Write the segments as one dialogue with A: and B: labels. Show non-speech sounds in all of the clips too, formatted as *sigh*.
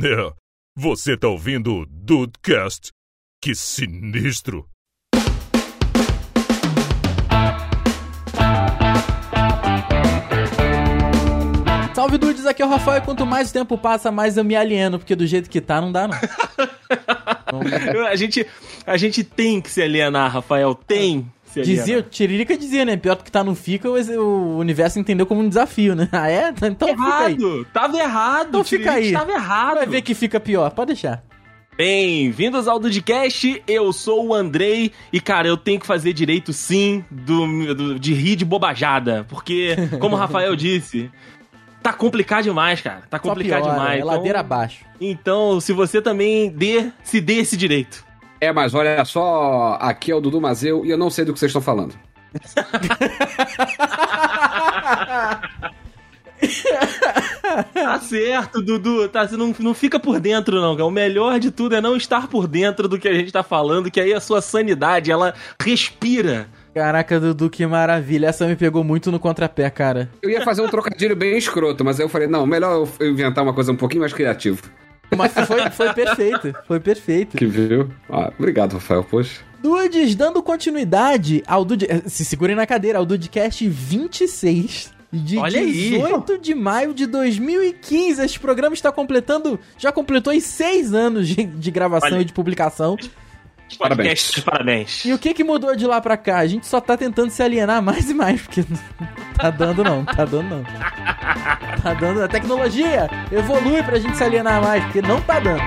A: É, você tá ouvindo o Dudecast? Que sinistro!
B: Salve Dudes, aqui é o Rafael e quanto mais tempo passa, mais eu me alieno, porque do jeito que tá, não dá não. *laughs*
C: a, gente, a gente tem que se alienar, Rafael, tem. Se alienar.
B: Dizia, Tiririca dizia, né? Pior do que tá não fica, o, universo entendeu como um desafio, né? *laughs* Ah, é? Então
C: errado,
B: fica aí.
C: Tava errado.
B: Então fica aí.
C: Tava errado.
B: Vai ver que fica pior, pode deixar.
C: Bem-vindos ao Dudcast, eu sou o Andrei e, cara, eu tenho que fazer direito sim do, do de rir de bobajada, porque, como o Rafael *laughs* disse, tá complicado demais, cara. Tá complicado
B: piora,
C: demais.
B: É
C: então,
B: ladeira abaixo.
C: Então, se você também dê, se dê esse direito.
D: É, mas olha só, aqui é o Dudu Mazeu e eu não sei do que vocês estão falando.
C: tá certo, Dudu. Tá, você não, não fica por dentro, não. O melhor de tudo é não estar por dentro do que a gente tá falando, que aí a sua sanidade, ela respira.
B: Caraca, Dudu, que maravilha. Essa me pegou muito no contrapé, cara.
D: Eu ia fazer um trocadilho bem escroto, mas aí eu falei, não, melhor eu inventar uma coisa um pouquinho mais criativa.
B: Mas foi, foi perfeito, foi perfeito.
D: Que viu? Ah, obrigado, Rafael, poxa.
B: Dudes, dando continuidade ao Dude... Se segurem na cadeira, ao Dudecast 26. De
C: Olha
B: 18
C: aí.
B: de maio de 2015. Este programa está completando. Já completou em seis anos de, de gravação
C: Olha.
B: e de publicação.
C: Podcast, parabéns.
B: E o que que mudou de lá pra cá? A gente só tá tentando se alienar mais e mais, porque não tá dando não, tá dando não. Tá dando. A tecnologia evolui pra gente se alienar mais, porque não tá dando.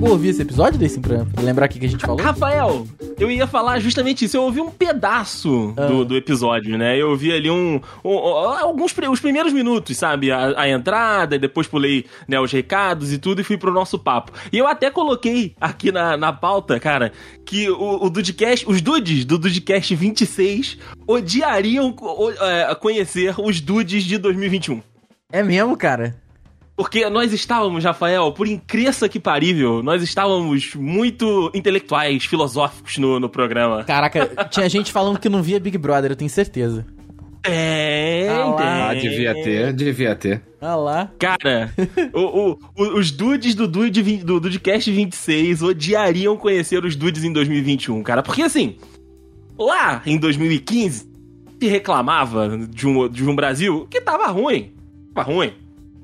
B: Chegou a ouvir esse episódio desse programa? Lembrar o que a gente falou?
C: Rafael, eu ia falar justamente isso. Eu ouvi um pedaço
B: Ah.
C: do, do episódio, né? Eu ouvi ali um, um- alguns os primeiros minutos, sabe? A, a entrada, e depois pulei né, os recados e tudo e fui pro nosso papo. E eu até coloquei aqui na, na pauta, cara, que o, o Dudecast, os dudes do Dudecast 26 odiariam o- é, conhecer os dudes de 2021.
B: É mesmo, cara?
C: Porque nós estávamos, Rafael, por incrível que parível, nós estávamos muito intelectuais, filosóficos no, no programa.
B: Caraca, tinha gente falando que não via Big Brother, eu tenho certeza.
C: É,
B: Ah.
D: Ah, devia ter, devia ter.
B: Ah lá.
C: Cara, o- o- os dudes do, dude, do Dudecast 26 odiariam conhecer os dudes em 2021, cara. Porque assim, lá em 2015, se reclamava de um, de um Brasil que tava ruim. Tava ruim.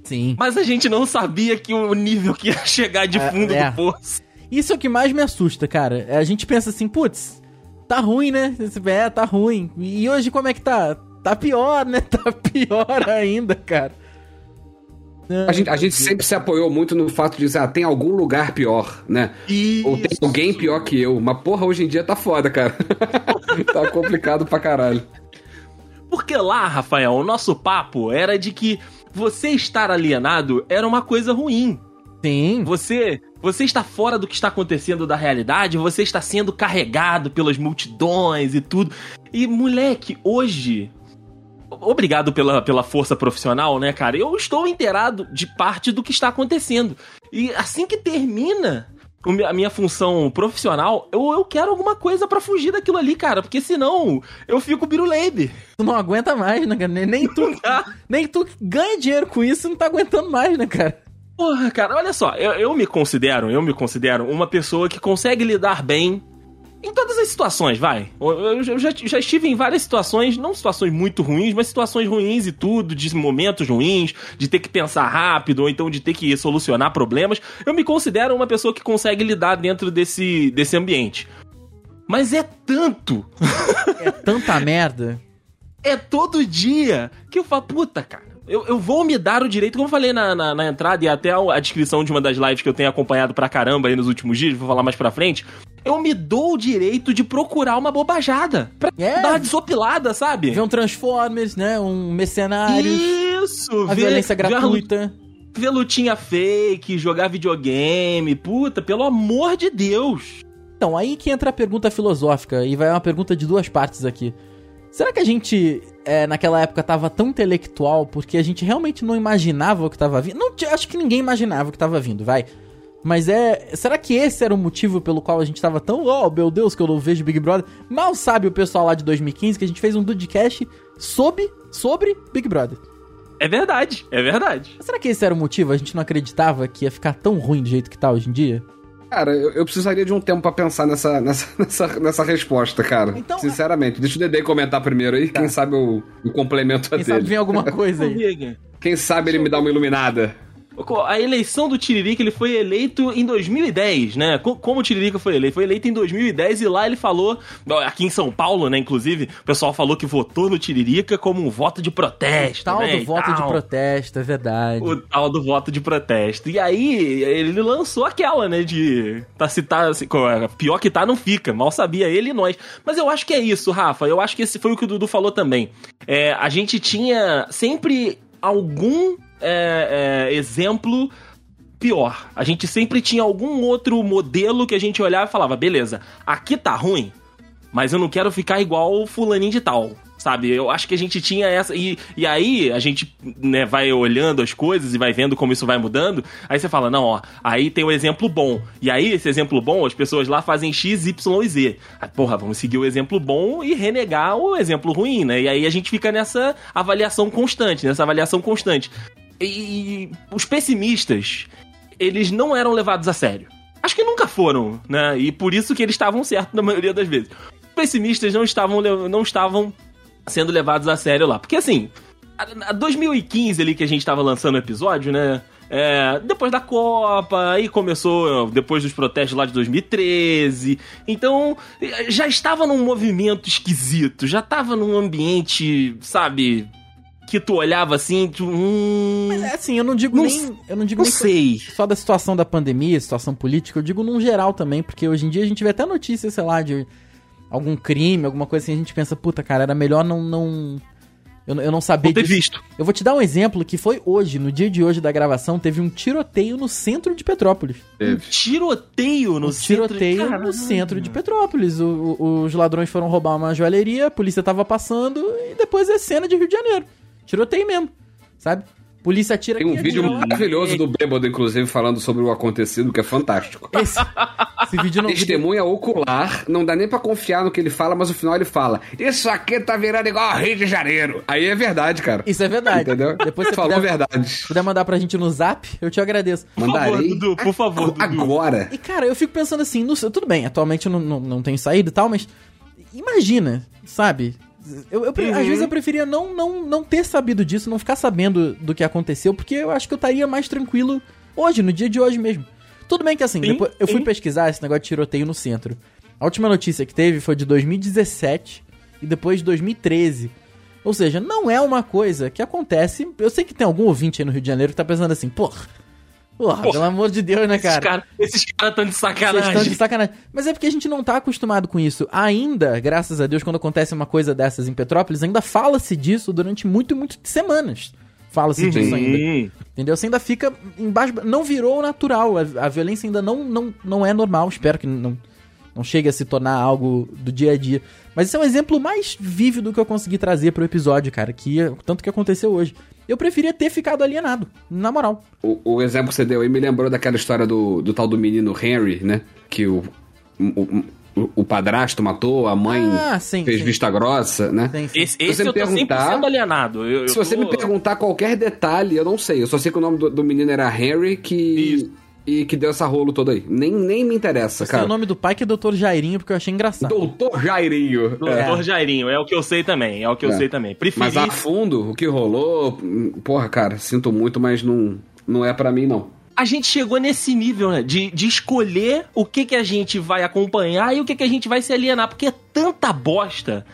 B: Sim.
C: Mas a gente não sabia que o nível que ia chegar de
B: É,
C: fundo
B: é.
C: do poço.
B: Isso é o que mais me assusta, cara. A gente pensa assim, putz, tá ruim, né? É, tá ruim. E hoje como é que tá? Tá pior, né? *laughs* Tá pior ainda, cara.
D: A gente, a gente sempre se apoiou muito no fato de dizer, ah, tem algum lugar pior, né? Ou tem alguém pior que eu. Mas porra, hoje em dia tá foda, cara. *laughs* tá complicado pra caralho.
C: Porque lá, Rafael, o nosso papo era de que você estar alienado era uma coisa ruim.
B: Sim.
C: Você, você está fora do que está acontecendo da realidade, você está sendo carregado pelas multidões e tudo. E moleque, hoje, obrigado pela, pela força profissional, né, cara? Eu estou inteirado de parte do que está acontecendo. E assim que termina a minha função profissional, eu, eu quero alguma coisa pra fugir daquilo ali, cara, porque senão eu fico biruleibe.
B: Tu não aguenta mais, né, cara? Nem, nem tu, *laughs* nem tu que ganha dinheiro com isso não tá aguentando mais, né, cara?
C: Porra, cara, olha só, eu, eu me considero, eu me considero uma pessoa que consegue lidar bem em todas as situações, vai. Eu, já- já estive em várias situações, não situações muito ruins, mas situações ruins e tudo, de momentos ruins, de ter que pensar rápido, ou então de ter que solucionar problemas. Eu me considero uma pessoa que consegue lidar dentro desse, desse ambiente. Mas é tanto, *laughs*
B: É tanta merda.
C: é todo dia que eu falo, puta, cara. Eu, eu vou me dar o direito, como eu falei na, na, na entrada e até a, a descrição de uma das lives que eu tenho acompanhado pra caramba aí nos últimos dias, vou falar mais pra frente. Eu me dou o direito de procurar uma bobajada. Pra
B: É.
C: dar uma desopilada, sabe?
B: Ver um Transformers, né? Um Mercenários.
C: Isso!
B: A violência
C: ver, a lu-
B: gratuita.
C: ver lutinha fake, jogar videogame, puta, pelo amor de Deus.
B: Então, aí que entra a pergunta filosófica, e vai uma pergunta de duas partes aqui. Será que a gente, é, naquela época, tava tão intelectual porque a gente realmente não imaginava o que tava vindo? Não, acho que ninguém imaginava o que tava vindo, vai. Mas é. Será que esse era o motivo pelo qual a gente tava tão. Oh, meu Deus, que eu não vejo Big Brother? Mal sabe o pessoal lá de 2015 que a gente fez um Dudcast sobre, sobre Big Brother.
C: É verdade, é verdade.
B: Mas será que esse era o motivo? A gente não acreditava que ia ficar tão ruim do jeito que tá hoje em dia?
D: Cara, eu, eu precisaria de um tempo pra pensar nessa, *laughs* nessa, nessa, nessa resposta, cara.
B: Então,
D: Sinceramente. Deixa o Dedê comentar primeiro aí. Quem sabe eu, eu complemento a
B: Quem sabe
D: dele.
B: vem alguma *laughs* coisa aí.
D: Quem sabe ele me dá uma iluminada.
C: A eleição do Tiririca, ele foi eleito em 2010, né? Co- Como o Tiririca foi eleito? Foi eleito em 2010 e lá ele falou, aqui em São Paulo, né, inclusive, o pessoal falou que votou no Tiririca como um voto de protesto,
B: Tal
C: né,
B: do
C: e
B: voto de
C: tal.
B: protesto, é verdade.
C: O tal do voto de protesto. E aí, ele lançou aquela, né, de tá se tá, se- co- pior que tá não fica, mal sabia ele e nós. Mas eu acho que é isso, Rafa, eu acho que esse foi o que o Dudu falou também. É, a gente tinha sempre algum é, é, exemplo pior. A gente sempre tinha algum outro modelo que a gente olhava e falava, beleza, aqui tá ruim, mas eu não quero ficar igual o fulaninho de tal. Sabe, eu acho que a gente tinha essa. E, e aí a gente né, vai olhando as coisas e vai vendo como isso vai mudando. Aí você fala, não, ó, aí tem o exemplo bom. E aí, esse exemplo bom, as pessoas lá fazem X, Y e Z. Porra, vamos seguir o exemplo bom e renegar o exemplo ruim, né? E aí a gente fica nessa avaliação constante, nessa avaliação constante. E os pessimistas, eles não eram levados a sério. Acho que nunca foram, né? E por isso que eles estavam certos na maioria das vezes. Os pessimistas não estavam, não estavam sendo levados a sério lá. Porque assim, a, a 2015 ali que a gente tava lançando o episódio, né? É, depois da Copa, aí começou depois dos protestos lá de 2013. Então, já estava num movimento esquisito, já estava num ambiente, sabe, que tu olhava assim, tu, hum,
B: É assim, eu não digo
C: Não
B: nem. Eu não digo
C: não
B: nem
C: sei.
B: só da situação da pandemia, situação política, eu digo num geral também, porque hoje em dia a gente vê até notícias, sei lá, de algum crime, alguma coisa assim, a gente pensa, puta, cara, era melhor não. não eu, eu não saber
C: Não ter
B: disso.
C: visto.
B: Eu vou te dar um exemplo que foi hoje, no dia de hoje da gravação, teve um tiroteio no centro de Petrópolis.
C: Um tiroteio no
B: um tiroteio
C: centro.
B: no centro de Petrópolis. O- o- os ladrões foram roubar uma joalheria, a polícia tava passando e depois é cena de Rio de Janeiro. Tiroteio mesmo, sabe? Polícia atira
D: Tem um
B: aqui,
D: vídeo maravilhoso do Bêbado, inclusive, falando sobre o acontecido, que é fantástico.
B: Esse, esse vídeo não.
D: Testemunha ocular, não dá nem pra confiar no que ele fala, mas no final ele fala: Isso aqui tá virando igual a Rio de Janeiro. Aí é verdade, cara.
B: Isso é verdade.
D: Entendeu?
B: Depois você
D: falou a
B: puder,
D: verdade.
B: puder mandar pra gente no zap, eu te agradeço.
C: favor,
D: Mandarei.
C: Dudu, por favor, Dudu.
D: Agora.
B: E cara, eu fico pensando assim, no, tudo bem, atualmente eu não, não, não tenho saído e tal, mas imagina, sabe? Eu, eu
C: Uhum.
B: Às vezes eu preferia não, não, não ter sabido disso, não ficar sabendo do que aconteceu, porque eu acho que eu estaria mais tranquilo hoje, no dia de hoje mesmo. Tudo bem que assim,
C: Sim,
B: depois, eu fui
C: sim.
B: pesquisar esse negócio de tiroteio no centro. A última notícia que teve foi de 2017 e depois de 2013. Ou seja, não é uma coisa que acontece. Eu sei que tem algum ouvinte aí no Rio de Janeiro que tá pensando assim, porra. Porra,
C: Porra,
B: pelo amor de Deus, né, cara?
C: esses caras tão de sacanagem.
B: estão de sacanagem. Mas é porque a gente não tá acostumado com isso. Ainda, graças a Deus, quando acontece uma coisa dessas em Petrópolis, ainda fala-se disso durante muito, muito semanas. Fala-se disso ainda. Entendeu? Você ainda fica embaixo. Não virou natural. A, a violência ainda não, não, não é normal. Espero que não, não chegue a se tornar algo do dia a dia. Mas esse é um exemplo mais vívido que eu consegui trazer pro episódio, cara. Que tanto que aconteceu hoje. Eu preferia ter ficado alienado, na moral.
D: O, o exemplo que você deu aí me lembrou daquela história do, do tal do menino Henry, né? Que o, o, o, padrasto matou, a mãe
B: Ah, sim,
D: fez
B: sim.
D: vista grossa, né?
B: Sim, sim.
C: Esse,
D: Se
C: esse
D: você
C: eu tô
D: me perguntar-
C: 100% alienado. Eu, eu
D: Se você
C: tô-
D: me perguntar qualquer detalhe, eu não sei. Eu só sei que o nome do, do menino era Henry que.
C: Isso.
D: E que deu essa rolo toda aí. Nem, nem me interessa,
B: Sei
D: cara.
B: o nome do pai que é Dr. Jairinho, porque eu achei engraçado.
D: Doutor Jairinho.
C: Doutor
D: É.
C: Jairinho, é o que eu sei também. É o que eu
D: É.
C: sei também. Preferi.
D: Mas a fundo, o que rolou. Porra, cara, sinto muito, mas não, não é pra mim, não.
C: a gente chegou nesse nível, né? De, de escolher o que, que a gente vai acompanhar e o que, que a gente vai se alienar. Porque é tanta bosta.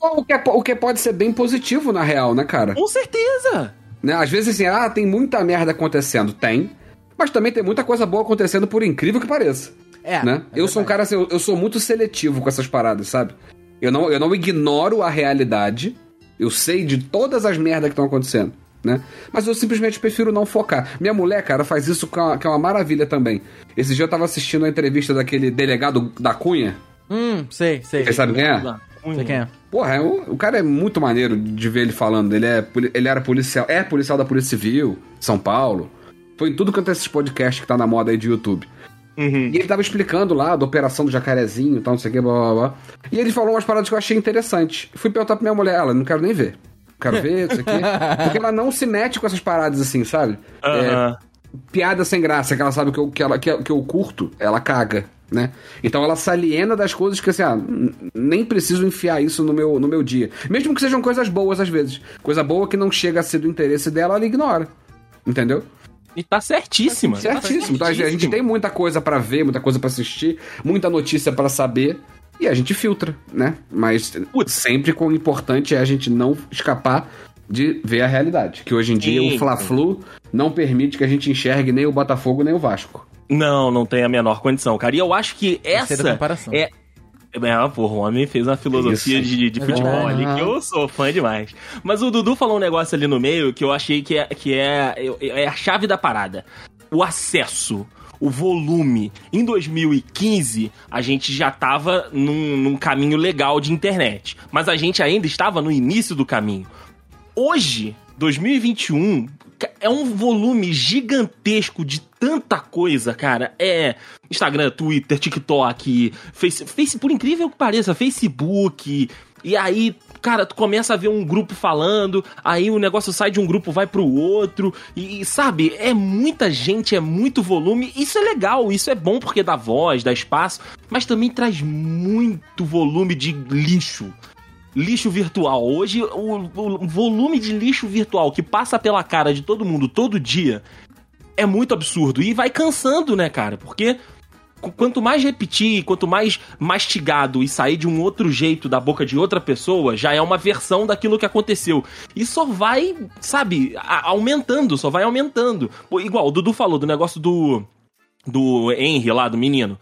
D: O que, é- o que pode ser bem positivo, na real, né, cara?
C: Com certeza.
D: Né? Às vezes assim, ah, tem muita merda acontecendo. Tem. Mas também tem muita coisa boa acontecendo, por incrível que pareça.
B: É.
D: né?
B: é
D: eu sou um cara assim, eu, eu sou muito seletivo com essas paradas, sabe? Eu não, eu não ignoro a realidade. Eu sei de todas as merdas que estão acontecendo, né? Mas eu simplesmente prefiro não focar. Minha mulher, cara, faz isso que é uma, que é uma maravilha também. Esse dia eu tava assistindo a entrevista daquele delegado da Cunha.
B: Hum, sei, sei.
D: Vocês sabem quem é?
B: Sei quem é.
D: Porra, é um- o cara é muito maneiro de ver ele falando. Ele, é, ele era policial, é policial da Polícia Civil, São Paulo. Foi em tudo quanto é esses podcasts que tá na moda aí de YouTube.
C: Uhum.
D: E ele tava explicando lá da operação do jacarezinho e tal, não sei o que, blá blá blá. E ele falou umas paradas que eu achei interessantes. Fui perguntar pra minha mulher, ela, não quero nem ver. *laughs* Não quero ver, isso aqui. Porque ela não se mete com essas paradas assim, sabe? É,
C: Aham.
D: piada sem graça, que ela sabe que eu, que ela, que, que eu curto, ela caga, né? Então ela se aliena das coisas que assim, ah, nem preciso enfiar isso no meu, no meu dia. Mesmo que sejam coisas boas às vezes. Coisa boa que não chega a ser do interesse dela, ela ignora. Entendeu?
C: E tá certíssima.
D: Certíssimo. Então,
C: Tá
D: a gente- a gente tem muita coisa pra ver, muita coisa pra assistir, muita notícia pra saber. E a gente filtra, né? Mas
C: Putz.
D: sempre com o importante é a gente não escapar de ver a realidade. Que hoje em dia
C: Sim.
D: o Fla-Flu não permite que a gente enxergue nem o Botafogo nem o Vasco.
C: Não, não tem a menor condição, cara. E eu acho que essa é. É, porra, o homem fez uma filosofia
D: Isso.
C: de, de
B: É
C: futebol
B: verdade.
C: ali que eu sou fã demais. Mas o Dudu falou um negócio ali no meio que eu achei que é, que é, é a chave da parada. O acesso, o volume. Em 2015, a gente já tava num, num caminho legal de internet. Mas a gente ainda estava no início do caminho. Hoje, 2021, ca- é um volume gigantesco de tanta coisa, cara. É Instagram, Twitter, TikTok, Face, Face por incrível que pareça, Facebook. E aí, cara, tu começa a ver um grupo falando, aí o negócio sai de um grupo, vai pro outro. E, e, sabe, é muita gente, é muito volume. Isso é legal, isso é bom porque dá voz, dá espaço, mas também traz muito volume de lixo lixo virtual. Hoje, o, o volume de lixo virtual que passa pela cara de todo mundo todo dia é muito absurdo. E vai cansando, né, cara? Porque qu- quanto mais repetir, quanto mais mastigado e sair de um outro jeito da boca de outra pessoa, já é uma versão daquilo que aconteceu. E só vai, sabe, aumentando, só vai aumentando. Igual o Dudu falou do negócio do. do Henry lá, do menino.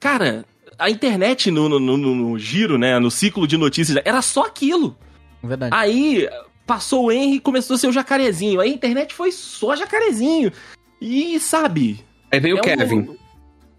C: Cara, a internet no, no, no- no giro, né? No ciclo de notícias, era só aquilo.
B: Verdade.
C: Aí passou o Henry e começou a ser o jacarezinho. Aí a internet foi só jacarezinho. E sabe.
D: Aí vem o
C: é
D: Kevin.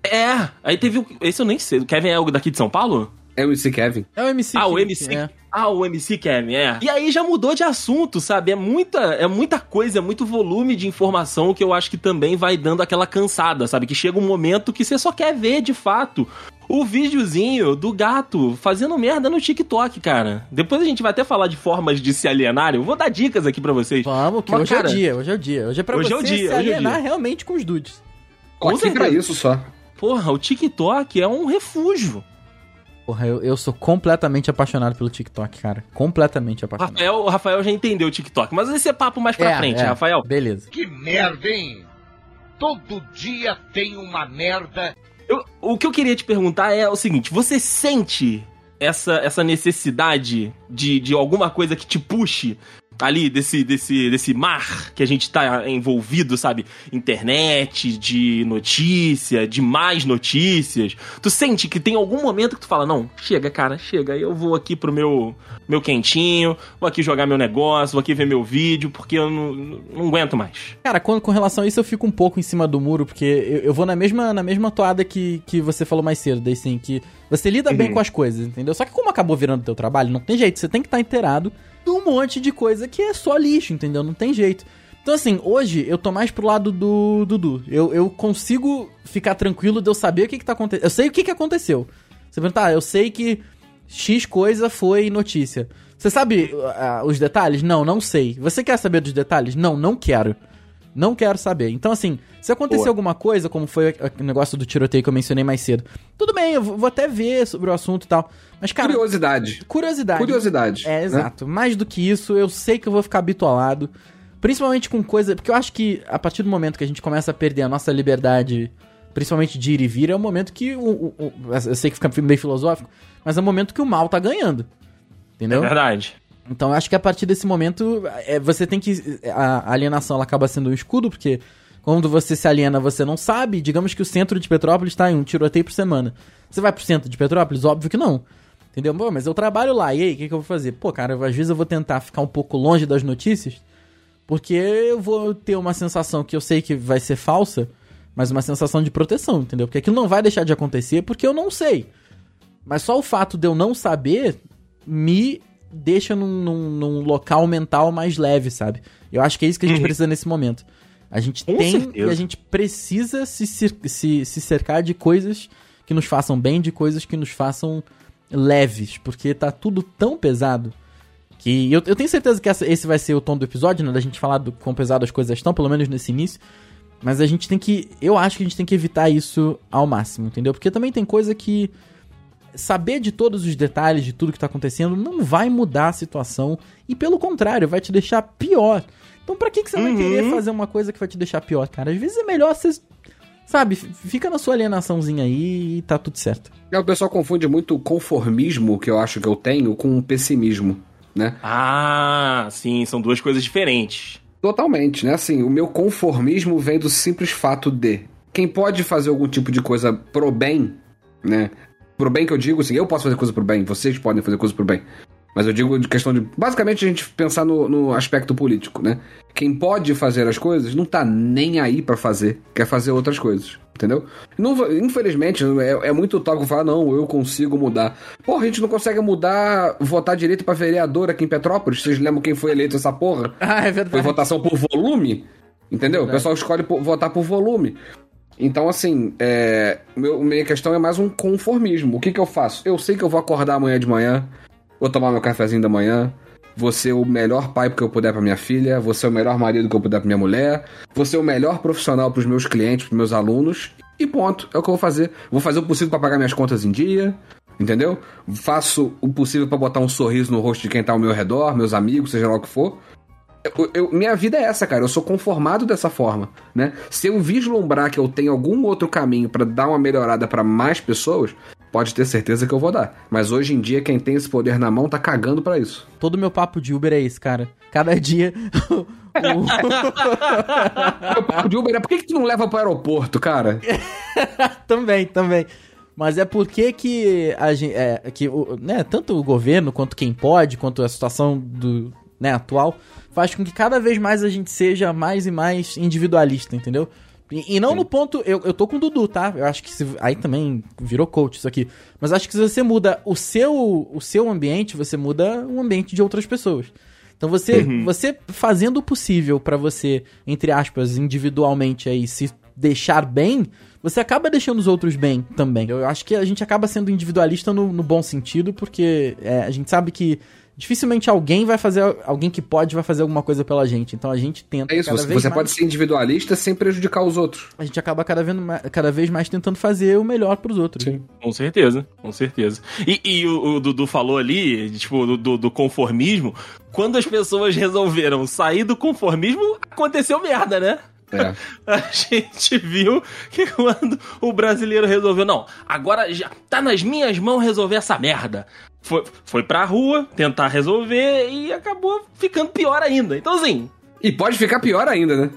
C: É, aí teve o. Esse eu nem sei. O Kevin é o daqui de São Paulo?
D: É o MC Kevin.
B: É o MC.
C: Ah, o MC.
B: é.
C: Ah, o MC Kevin, é. E aí já mudou de assunto, sabe? É muita, é muita coisa, é muito volume de informação que eu acho que também vai dando aquela cansada, sabe? Que chega um momento que você só quer ver, de fato, o videozinho do gato fazendo merda no TikTok, cara. Depois a gente vai até falar de formas de se alienar. Eu vou dar dicas aqui pra vocês.
B: Vamos, que
C: Mas,
B: hoje
C: cara,
B: é o dia, hoje é o dia. Hoje é pra
C: hoje
B: você
C: é dia,
B: se
C: hoje é
B: alienar
C: dia.
B: realmente com os dudes.
C: Com
D: Aqui pra isso só.
C: Porra, o TikTok é um refúgio.
B: Porra, eu, eu sou completamente apaixonado pelo TikTok, cara. Completamente apaixonado.
C: Rafael, o Rafael já entendeu o TikTok, mas esse é papo mais pra
B: É,
C: frente,
B: é.
C: Rafael.
B: Beleza.
E: Que merda, hein? Todo dia tem uma merda.
C: Eu- o que eu queria te perguntar é o seguinte: você sente essa, essa necessidade de, de alguma coisa que te puxe ali desse, desse, desse mar que a gente tá envolvido, sabe? Internet, de notícia, de mais notícias. Tu sente que tem algum momento que tu fala: não, chega, cara, chega, eu vou aqui pro meu, meu quentinho, vou aqui jogar meu negócio, vou aqui ver meu vídeo, porque eu não, não aguento mais.
B: Cara, quando, com relação a isso, eu fico um pouco em cima do muro, porque eu, eu vou na mesma, na mesma toada que, que você falou mais cedo, daí sim, que você lida bem com as coisas, entendeu? Só que como acabou virando teu trabalho, não tem jeito, você tem que estar inteirado um monte de coisa que é só lixo, entendeu? Não tem jeito. Então, assim, hoje eu tô mais pro lado do Dudu. Eu, eu consigo ficar tranquilo de eu saber o que, que tá acontecendo. Eu sei o que, que aconteceu. Você pergunta, ah, eu sei que X coisa foi notícia. Você sabe ah, os detalhes? Não, não sei. Você quer saber dos detalhes? Não, não quero. Não quero saber. Então, assim, se acontecer
C: Boa.
B: alguma coisa, como foi o negócio do tiroteio que eu mencionei mais cedo, tudo bem, eu vou até ver sobre o assunto e tal. Mas, cara,
D: Curiosidade.
B: curiosidade.
D: Curiosidade.
B: É,
D: né?
B: exato. Mais do que isso, eu sei que eu vou ficar bitolado. Principalmente com coisa. Porque eu acho que a partir do momento que a gente começa a perder a nossa liberdade, principalmente de ir e vir, é o momento que. O, o- o- eu sei que fica meio filosófico, mas é o momento que o mal tá ganhando. Entendeu?
C: É verdade.
B: Então eu acho que a partir desse momento, é, você tem que. A alienação ela acaba sendo um escudo, porque quando você se aliena, você não sabe. Digamos que o centro de Petrópolis está em um tiroteio por semana. Você vai pro centro de Petrópolis? Óbvio que não. Entendeu? Pô, mas eu trabalho lá, e aí, o que, que eu vou fazer? Pô, cara, às vezes eu vou tentar ficar um pouco longe das notícias, porque eu vou ter uma sensação que eu sei que vai ser falsa, mas uma sensação de proteção, entendeu? Porque aquilo não vai deixar de acontecer porque eu não sei. Mas só o fato de eu não saber me deixa num, num- num local mental mais leve, sabe? Eu acho que é isso que a gente
C: Uhum.
B: precisa nesse momento. A gente
C: Com
B: tem
C: certeza.
B: e a gente precisa se, se, se cercar de coisas que nos façam bem, de coisas que nos façam leves, porque tá tudo tão pesado que eu, eu tenho certeza que essa- esse vai ser o tom do episódio, né? Da gente falar do quão pesado as coisas estão, pelo menos nesse início. Mas a gente tem que. Eu acho que a gente tem que evitar isso ao máximo, entendeu? Porque também tem coisa que. Saber de todos os detalhes de tudo que tá acontecendo não vai mudar a situação. E pelo contrário, vai te deixar pior. Então pra que, que você vai
C: Uhum.
B: querer fazer uma coisa que vai te deixar pior, cara? Às vezes é melhor você. Sabe, fica na sua alienaçãozinha aí e tá tudo certo.
D: É, O pessoal confunde muito o conformismo que eu acho que eu tenho com o pessimismo, né?
C: Ah, sim, são duas coisas diferentes.
D: Totalmente, né? Assim, o meu conformismo vem do simples fato de quem pode fazer algum tipo de coisa pro bem, né? Pro bem que eu digo, assim, eu posso fazer coisa pro bem, vocês podem fazer coisa pro bem. Mas eu digo de questão de. Basicamente, a gente pensar no, no aspecto político, né? Quem pode fazer as coisas não tá nem aí pra fazer, quer fazer outras coisas, entendeu? Não, infelizmente, é, é muito utópico falar, não, eu consigo mudar. Porra, a gente não consegue mudar, votar direito pra vereador aqui em Petrópolis. Vocês lembram quem foi eleito essa porra? *laughs*
B: Ah, é
D: Foi
B: verdade.
D: votação por volume, entendeu? O
B: Verdade.
D: pessoal escolhe por- votar por volume. Então, assim, é, meu, minha questão é mais um conformismo. O que, que eu faço? Eu sei que eu vou acordar amanhã de manhã, vou tomar meu cafezinho da manhã, vou ser o melhor pai que eu puder pra minha filha, vou ser o melhor marido que eu puder pra minha mulher, vou ser o melhor profissional pros meus clientes, pros meus alunos, e ponto. É o que eu vou fazer. Vou fazer o possível pra pagar minhas contas em dia, entendeu? Faço o possível pra botar um sorriso no rosto de quem tá ao meu redor, meus amigos, seja lá o que for. Eu- eu- minha vida é essa, cara. Eu sou conformado dessa forma, né? Se eu vislumbrar que eu tenho algum outro caminho pra dar uma melhorada pra mais pessoas, pode ter certeza que eu vou dar. Mas hoje em dia, quem tem esse poder na mão tá cagando pra isso.
B: Todo meu papo de Uber é esse, cara. Cada *laughs* dia.
D: Meu papo de Uber é por que, que tu não leva pro aeroporto, cara? *laughs*
B: também, também. Mas é porque que a gente, é, que né, tanto o governo quanto quem pode, quanto a situação do, né, atual, faz com que cada vez mais a gente seja mais e mais individualista, entendeu? E, e não no ponto, eu, eu tô com o Dudu, tá? Eu acho que se, aí também virou coach isso aqui. Mas acho que se você muda o seu, o seu ambiente, você muda o ambiente de outras pessoas. Então você, você fazendo o possível pra você, entre aspas, individualmente aí se deixar bem, você acaba deixando os outros bem também. Eu acho que a gente acaba sendo individualista no, no bom sentido, porque é, a gente sabe que dificilmente alguém vai fazer, alguém que pode vai fazer alguma coisa pela gente. Então a gente tenta
D: É isso,
B: cada
D: você,
B: vez
D: você
B: mais,
D: pode ser individualista sem prejudicar os outros.
B: a gente acaba cada vez, mais, cada vez mais tentando fazer o melhor pros outros.
D: Sim.
C: Com certeza, com certeza. E, e o, o Dudu falou ali, tipo, do- do, do conformismo. Quando as pessoas resolveram sair do conformismo, aconteceu merda, né?
D: É. *laughs*
C: A gente viu que quando o brasileiro resolveu, não, agora já tá nas minhas mãos resolver essa merda. Foi, foi pra rua tentar resolver e acabou ficando pior ainda. Então, assim,
D: E pode ficar pior ainda, né?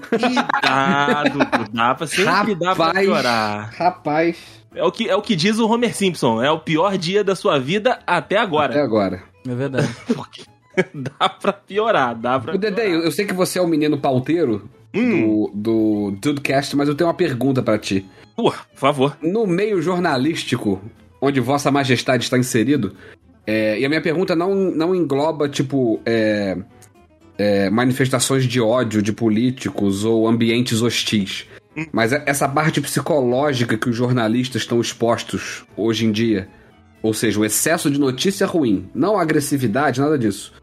C: dá, Dudu, dá pra sempre dá pra
D: Rapaz.
C: piorar.
D: Rapaz.
C: É o, que, é o que diz o Homer Simpson, é o pior dia da sua vida até agora.
D: Até agora.
B: É verdade. *laughs*
C: Porque dá pra piorar, dá pra
D: O Dedé, eu eu sei que você é o menino pauteiro do, do Dudecast, mas eu tenho uma pergunta pra ti.
C: Pô, por favor.
D: No meio jornalístico, onde Vossa Majestade está inserido, é, e a minha pergunta não, não engloba, tipo, é, é, manifestações de ódio de políticos ou ambientes hostis. Mas é- essa parte psicológica que os jornalistas estão expostos hoje em dia, ou seja, o excesso de notícia ruim, não a agressividade, nada disso,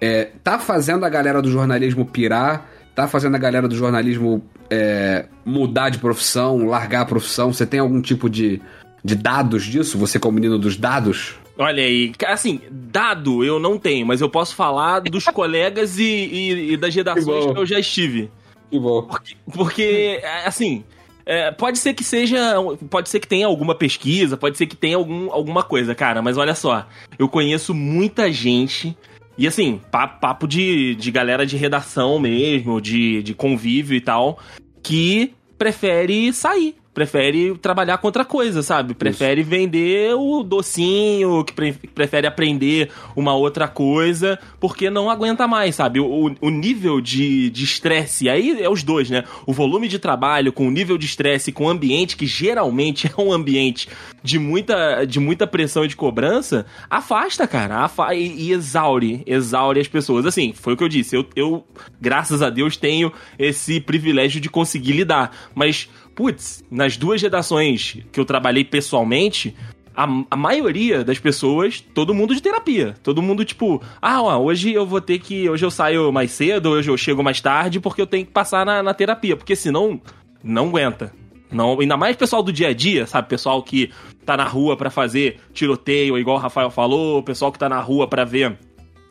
D: é, tá fazendo a galera do jornalismo pirar, tá fazendo a galera do jornalismo é, mudar de profissão, largar a profissão? Você tem algum tipo de, de dados disso? Você como menino dos dados?
C: Olha aí, assim, dado eu não tenho, mas eu posso falar dos *laughs* colegas e, e- e das redações
D: Que
C: que eu já estive.
D: Que bom.
C: Porque, porque, assim, é, pode ser que seja. Pode ser que tenha alguma pesquisa, pode ser que tenha algum, alguma coisa, cara, mas olha só, eu conheço muita gente. E assim, pa- papo de, de galera de redação mesmo, de, de convívio e tal, que prefere sair. Prefere trabalhar com outra coisa, sabe? Prefere Isso. vender o docinho, que pre prefere aprender uma outra coisa, porque não aguenta mais, sabe? O, o nível de estresse, aí é os dois, né? O volume de trabalho com o nível de estresse, com o ambiente, que geralmente *laughs* é um ambiente de muita, de muita pressão e de cobrança, afasta, cara, afa e, e exaure, exaure as pessoas. Assim, foi o que eu disse, eu, eu, graças a Deus, tenho esse privilégio de conseguir lidar, mas putz, nas duas redações que eu trabalhei pessoalmente, a, a, maioria das pessoas, todo mundo de terapia. Todo mundo, tipo, ah, ó, hoje eu vou ter que. Hoje eu saio mais cedo, hoje eu chego mais tarde, porque eu tenho que passar na, na terapia. Porque senão, não aguenta. Não, ainda mais pessoal do dia a dia, sabe? Pessoal que tá na rua para fazer tiroteio, igual o Rafael falou, pessoal que tá na rua para ver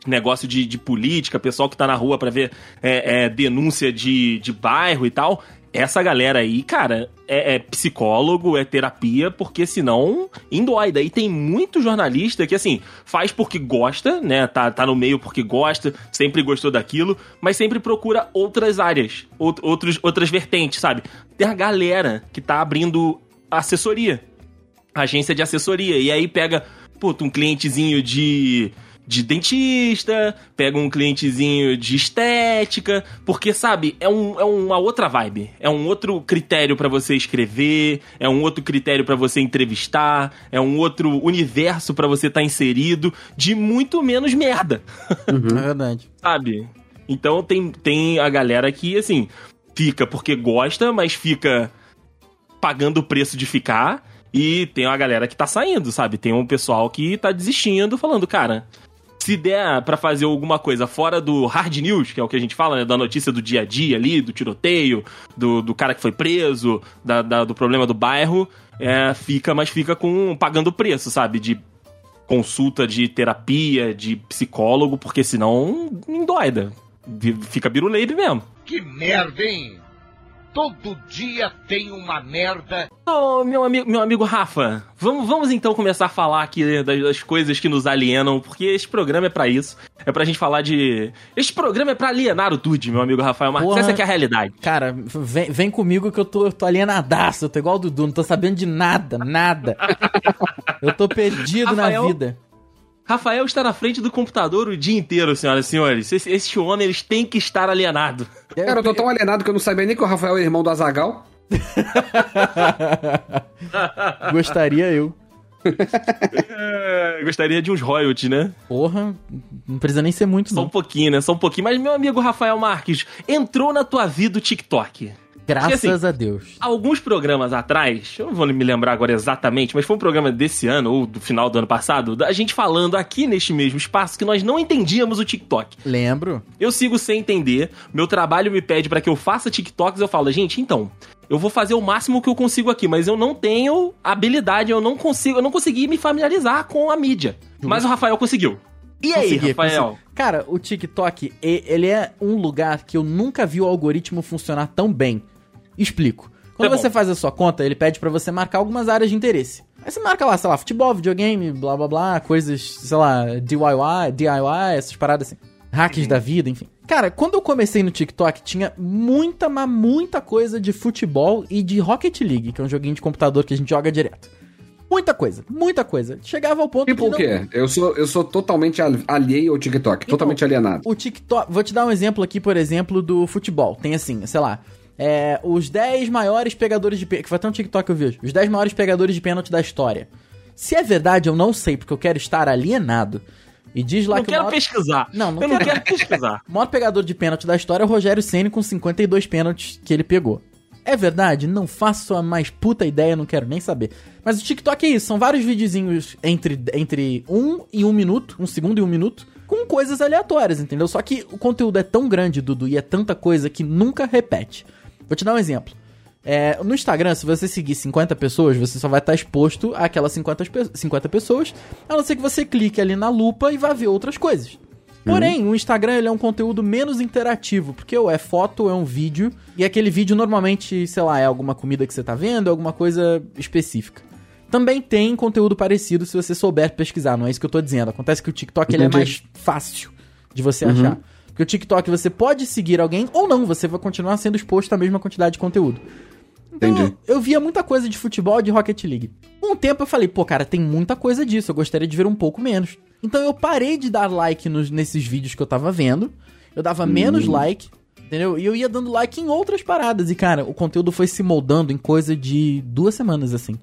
C: negócio de, de política, pessoal que tá na rua para ver é, é, denúncia de, de bairro e tal essa galera aí, cara, é, é, psicólogo, é terapia, porque senão indói. Daí tem muito jornalista que, assim, faz porque gosta, né? Tá, tá no meio porque gosta, sempre gostou daquilo, mas sempre procura outras áreas, outros, outras vertentes, sabe? Tem a galera que tá abrindo assessoria, agência de assessoria, e aí pega, puta, um clientezinho de de dentista, pega um clientezinho de estética, porque sabe, é, um, é uma outra vibe, é um outro critério para você escrever, é um outro critério para você entrevistar, é um outro universo para você estar tá inserido, de muito menos merda.
B: Uhum. é verdade.
C: sabe? Então tem, tem a galera que, assim, fica porque gosta, mas fica pagando o preço de ficar. E tem uma galera que tá saindo, sabe? Tem um pessoal que tá desistindo, falando, cara, se der para fazer alguma coisa fora do hard news, que é o que a gente fala, né, da notícia do dia a dia ali, do tiroteio, do, do cara que foi preso, da, da do problema do bairro, é, fica, mas fica com pagando preço, sabe? De consulta de terapia, de psicólogo, porque senão endoida. Fica biruleibe mesmo.
E: Que merda, hein? Todo dia tem uma merda.
C: Oh, meu amigo, meu amigo Rafa, vamos, vamos então começar a falar aqui das, das coisas que nos alienam, porque este programa é para isso. É pra gente falar de. Este programa é pra alienar o Dude, meu amigo Rafael Marques. Porra, Essa é, é a realidade.
B: Cara, vem, vem comigo que eu tô, eu tô alienadaço. Eu tô igual o Dudu, não tô sabendo de nada, nada. eu tô perdido Rafael, na vida.
C: Rafael está na frente do computador o dia inteiro, senhoras e senhores. Esse, esse homem, eles têm que estar alienado.
D: Cara, eu tô tão alienado que eu não sabia nem que o Rafael é irmão do Azagal. *laughs*
B: Gostaria eu.
C: É, gostaria de uns royalties, né?
B: Porra, não precisa nem ser muito,
C: Só não. um pouquinho, né? Só um pouquinho. Mas, meu amigo Rafael Marques, entrou na tua vida o TikTok.
B: Graças Porque, assim, a Deus.
C: Alguns programas atrás, eu não vou me lembrar agora exatamente, mas foi um programa desse ano, ou do final do ano passado, a gente falando aqui neste mesmo espaço que nós não entendíamos o TikTok.
B: Lembro.
C: Eu sigo sem entender, meu trabalho me pede para que eu faça TikToks, eu falo, gente, então, eu vou fazer o máximo que eu consigo aqui, mas eu não tenho habilidade, eu não consigo, eu não consegui me familiarizar com a mídia. Mas o Rafael conseguiu. E aí, Rafael? Consegui.
B: Cara, o TikTok, ele é um lugar que eu nunca vi o algoritmo funcionar tão bem. Explico. Quando tá você faz a sua conta, ele pede para você marcar algumas áreas de interesse. Aí você marca lá, sei lá, futebol, videogame, blá blá blá, coisas, sei lá, DIY, DIY, essas paradas assim. Hacks uhum. da vida, enfim. Cara, quando eu comecei no TikTok, tinha muita, mas muita coisa de futebol e de Rocket League, que é um joguinho de computador que a gente joga direto. Muita coisa, muita coisa. Chegava ao ponto
D: tipo o quê? Eu sou, eu sou totalmente alheio ao TikTok, então, totalmente alienado.
B: O TikTok, vou te dar um exemplo aqui, por exemplo, do futebol. Tem assim, sei lá, é, os 10 maiores pegadores de pênalti. Que foi até um TikTok que eu vi. Os 10 maiores pegadores de pênalti da história. Se é verdade, eu não sei, porque eu quero estar alienado. E diz lá
C: não
B: que.
C: Quero maior... pesquisar.
B: Não, não eu quero... não quero pesquisar. o *laughs* maior pegador de pênalti da história é o Rogério Senna com 52 pênaltis que ele pegou. É verdade? Não faço a mais puta ideia, não quero nem saber. Mas o TikTok é isso, são vários videozinhos entre, entre um e um minuto, um segundo e um minuto, com coisas aleatórias, entendeu? Só que o conteúdo é tão grande, Dudu, e é tanta coisa que nunca repete. Vou te dar um exemplo. É, no Instagram, se você seguir 50 pessoas, você só vai estar exposto àquelas 50, 50 pessoas, a não ser que você clique ali na lupa e vá ver outras coisas. Porém, uhum. o Instagram ele é um conteúdo menos interativo, porque ou é foto, ou é um vídeo, e aquele vídeo normalmente, sei lá, é alguma comida que você está vendo, é alguma coisa específica. Também tem conteúdo parecido se você souber pesquisar, não é isso que eu estou dizendo. Acontece que o TikTok ele é mais fácil de você uhum. achar. Porque o TikTok você pode seguir alguém ou não, você vai continuar sendo exposto à mesma quantidade de conteúdo. Então,
D: Entendi.
B: eu via muita coisa de futebol e de Rocket League. O tempo eu falei, pô, cara, tem muita coisa disso, eu gostaria de ver um pouco menos. Então eu parei de dar like nos, nesses vídeos que eu tava vendo. Eu dava menos like, entendeu? E eu ia dando like em outras paradas. E, cara, o conteúdo foi se moldando em coisa de duas semanas, assim.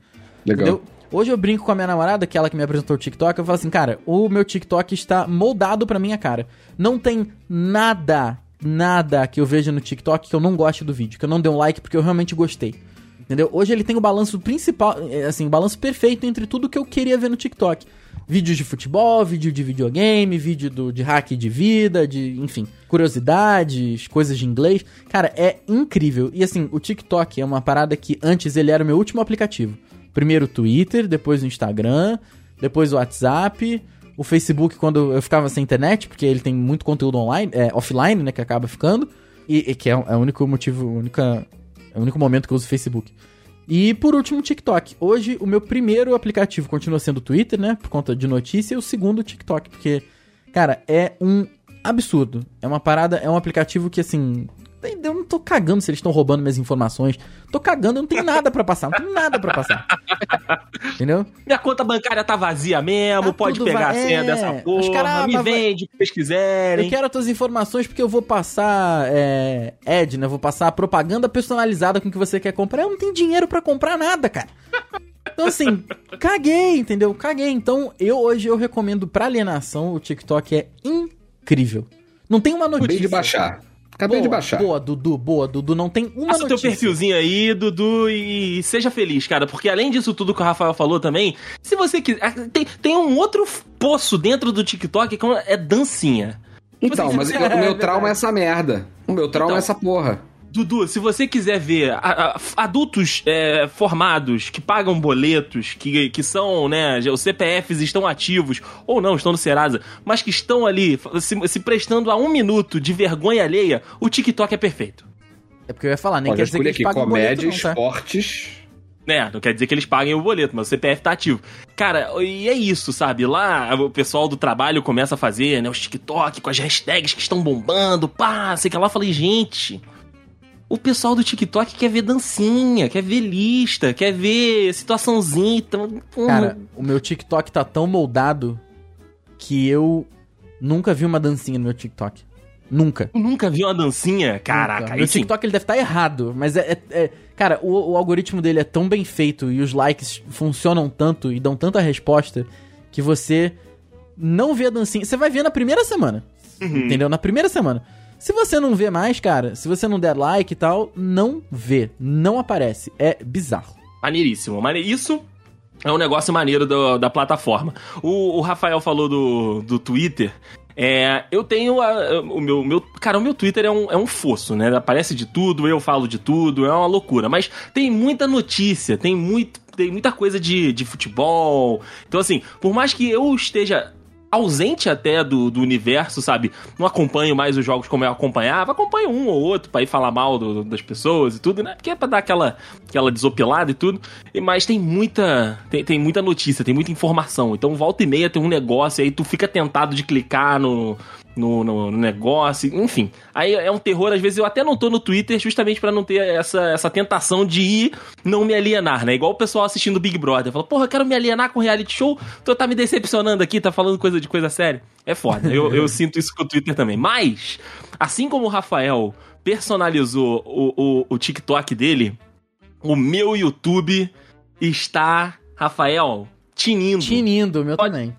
D: Legal.
B: Entendeu? Hoje eu brinco com a minha namorada, que é ela que me apresentou o TikTok, eu falo assim, cara, o meu TikTok está moldado pra minha cara. Não tem nada, nada que eu veja no TikTok que eu não goste do vídeo, que eu não dê um like porque eu realmente gostei. Entendeu? Hoje ele tem o balanço principal, é, assim, o balanço perfeito entre tudo que eu queria ver no TikTok. Vídeos de futebol, vídeo de videogame, vídeo do, de hack de vida, de, enfim, curiosidades, coisas de inglês. Cara, é incrível. E assim, o TikTok é uma parada que antes ele era o meu último aplicativo. Primeiro o Twitter, depois o Instagram, depois o WhatsApp, o Facebook quando eu ficava sem internet, porque ele tem muito conteúdo online, é, offline, né, que acaba ficando, e, e que é, é o único motivo, única, é o único momento que eu uso o Facebook. E por último, o TikTok. Hoje, o meu primeiro aplicativo continua sendo o Twitter, né, por conta de notícia, e o segundo o TikTok, porque, cara, é um absurdo. É uma parada, é um aplicativo que, assim, eu não tô cagando se eles estão roubando minhas informações. Tô cagando, eu não tenho nada pra passar, não tenho nada pra passar. *laughs* Entendeu?
C: Minha conta bancária tá vazia mesmo,
B: Tá
C: pode pegar
B: va-
C: a senha
B: é,
C: dessa
B: os
C: porra,
B: cara,
C: me vende o que vocês quiserem.
B: Eu quero as tuas informações porque eu vou passar é, ad, né? Eu vou passar propaganda personalizada com o que você quer comprar. Eu não tenho dinheiro pra comprar nada, cara. Então, assim, *laughs* caguei, entendeu? Caguei. Então, eu hoje eu recomendo pra alienação. O TikTok é incrível. Não tem uma notícia.
D: Acabei de baixar. Acabei
B: boa,
D: de baixar.
B: Boa, Dudu, boa, Dudu. Não tem uma
C: Faça o teu
B: notícia.
C: perfilzinho aí, Dudu, e seja feliz, cara. Porque além disso tudo que o Rafael falou também, se você quiser. Tem, tem um outro poço dentro do TikTok que é dancinha.
D: Então, mas o
B: É
D: meu *laughs* trauma é essa merda. O meu trauma
C: Então.
D: é essa porra.
C: Dudu, se você quiser ver a- a- adultos é, formados que pagam boletos, que, que são, né, os CPFs estão ativos, ou não, estão no Serasa, mas que estão ali se, se prestando a um minuto de vergonha alheia, o TikTok é perfeito.
B: É porque eu ia falar, nem
D: Olha,
B: quer dizer que
D: escolhi
B: eles
D: aqui
B: pagam boleto,
D: comédia,
B: não, tá?
D: esportes.
C: né? Não quer dizer que eles paguem o boleto, mas o CPF tá ativo. Cara, e é isso, sabe? Lá o pessoal do trabalho começa a fazer, né? Os TikTok com as hashtags que estão bombando, pá, sei que lá. Eu falei, gente. O pessoal do TikTok quer ver dancinha, quer ver lista, quer ver situaçãozinha. Então, hum,
B: Cara, o meu TikTok tá tão moldado que eu nunca vi uma dancinha no meu TikTok. Nunca.
C: tu nunca viu uma dancinha? Caraca,
B: Nunca.
C: aí
B: Meu. TikTok ele deve estar errado, mas é. é- é- cara, o, o algoritmo dele é tão bem feito e os likes funcionam tanto e dão tanta resposta que você não vê a dancinha. Você vai ver na primeira semana.
C: Uhum.
B: Entendeu? Na primeira semana. Se você não vê mais, cara, se você não der like e tal, não vê. Não aparece. É bizarro.
C: Maneiríssimo. Mane- Isso é um negócio maneiro do- da plataforma. O, o Rafael falou do, do Twitter. É, eu tenho a- o meu, meu. Cara, o meu Twitter é um, é um fosso, né? Aparece de tudo, eu falo de tudo, é uma loucura. Mas tem muita notícia, tem, muito, tem muita coisa de, de futebol. Então, assim, por mais que eu esteja ausente até do, do universo, sabe? Não acompanho mais os jogos como eu acompanhava, acompanho um ou outro pra ir falar mal do- das pessoas e tudo, né? Porque é pra dar aquela, aquela desopilada e tudo. Mas tem muita, tem, tem muita notícia, tem muita informação. Então volta e meia tem um negócio, aí tu fica tentado de clicar no, no, no- no negócio, enfim. Aí é um terror, às vezes eu até não tô no Twitter justamente pra não ter essa, essa tentação de ir não me alienar, né? Igual o pessoal assistindo Big Brother. Fala, porra, eu quero me alienar com reality show, tu tá me decepcionando aqui, tá falando coisa de coisa séria. É foda, eu, eu sinto isso com o Twitter também. Mas, assim como o Rafael personalizou o, o, o TikTok dele, o meu YouTube está, Rafael, tinindo.
B: Tinindo, meu
C: Pode-
B: também.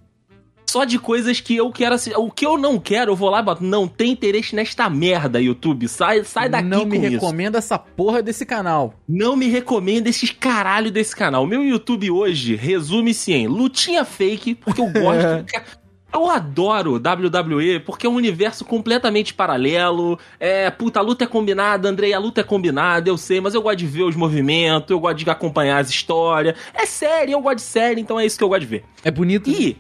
C: Só de coisas que eu quero assistir. O que eu não quero, eu vou lá e boto. Não tem interesse nesta merda, YouTube. Sai, sai daqui
B: não me
C: com isso.
B: recomenda essa porra desse canal.
C: Não me recomenda esses caralho desse canal. Meu YouTube hoje resume-se em lutinha fake, porque eu gosto. *laughs* Eu adoro WWE porque é um universo completamente paralelo. É, puta, a luta é combinada, Andrei, a luta é combinada, eu sei, mas eu gosto de ver os movimentos, eu gosto de acompanhar as histórias. É série, eu gosto de série, então é isso que eu gosto de ver.
B: É bonito.
C: E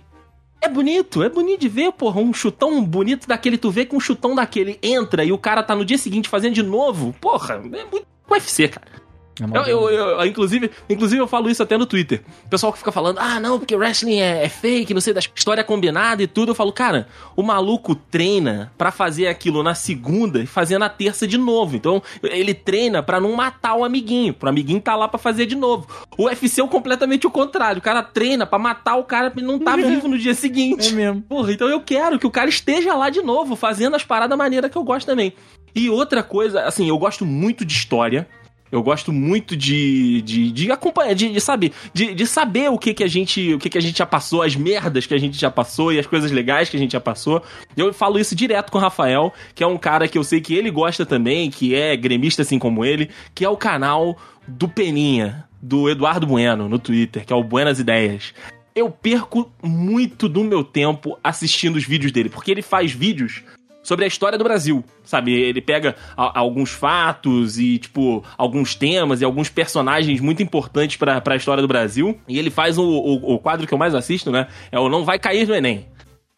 C: é bonito, é bonito de ver, porra. Um chutão bonito daquele, tu vê que um chutão daquele entra e o cara tá no dia seguinte fazendo de novo. Porra, é muito UFC, cara. Eu, eu, eu- inclusive, inclusive, eu falo isso até no Twitter. O pessoal que fica falando, ah, não, porque wrestling é, é fake, não sei, da história combinada e tudo. Eu falo, cara, o maluco treina pra fazer aquilo na segunda e fazer na terça de novo. Então, ele treina pra não matar o amiguinho, pro amiguinho tá lá pra fazer de novo. O UFC é o completamente o contrário. O cara treina pra matar o cara ele não tá *laughs* vivo no dia seguinte.
B: É mesmo.
C: Porra, então eu quero que o cara esteja lá de novo, fazendo as paradas maneiras que eu gosto também. E outra coisa, assim, eu gosto muito de história. Eu gosto muito de, de, de acompanhar, de, de, sabe, de, de saber o que que a gente, o que que a gente já passou, as merdas que a gente já passou e as coisas legais que a gente já passou. Eu falo isso direto com o Rafael, que é um cara que eu sei que ele gosta também, que é gremista assim como ele, que é o canal do Peninha, do Eduardo Bueno no Twitter, que é o Buenas Ideias. Eu perco muito do meu tempo assistindo os vídeos dele, porque ele faz vídeos sobre a história do Brasil, sabe? Ele pega a- alguns fatos e, tipo, alguns temas e alguns personagens muito importantes pra pra história do Brasil. E ele faz o, o, o quadro que eu mais assisto, né? É o Não Vai Cair no Enem.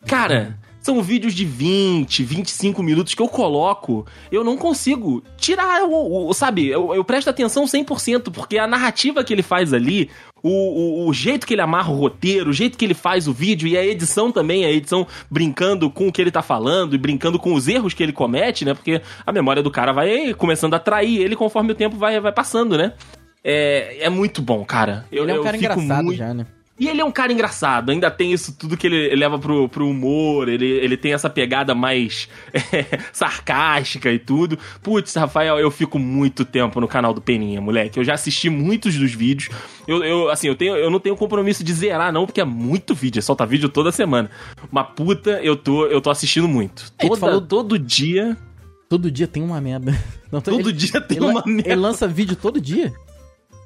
C: Cara, são vídeos de 20, 25 minutos que eu coloco, eu não consigo tirar o, o- sabe, eu, eu presto atenção 100%, porque a narrativa que ele faz ali, o, o, o jeito que ele amarra o roteiro, o jeito que ele faz o vídeo e a edição também, a edição brincando com o que ele tá falando e brincando com os erros que ele comete, né? Porque a memória do cara vai começando a trair ele conforme o tempo vai, vai passando, né? É, é muito bom, cara. Eu,
B: Ele é um cara engraçado
C: muito-
B: já, né?
C: E ele é um cara engraçado, ainda tem isso tudo que ele leva pro, pro humor, ele, ele tem essa pegada mais *laughs* é, sarcástica e tudo. Putz, Rafael, eu fico muito tempo no canal do Peninha, moleque. Eu já assisti muitos dos vídeos. Eu, eu assim, eu, tenho, eu não tenho compromisso de zerar, não, porque é muito vídeo, é solta vídeo toda semana. Mas puta, eu tô, eu tô assistindo muito.
B: É,
C: Toda,
B: falou-
C: Todo dia.
B: Todo dia tem uma merda. *laughs* Não,
C: Todo
B: ele-
C: dia tem
B: ele,
C: uma
B: Ele
C: merda.
B: lança vídeo todo dia?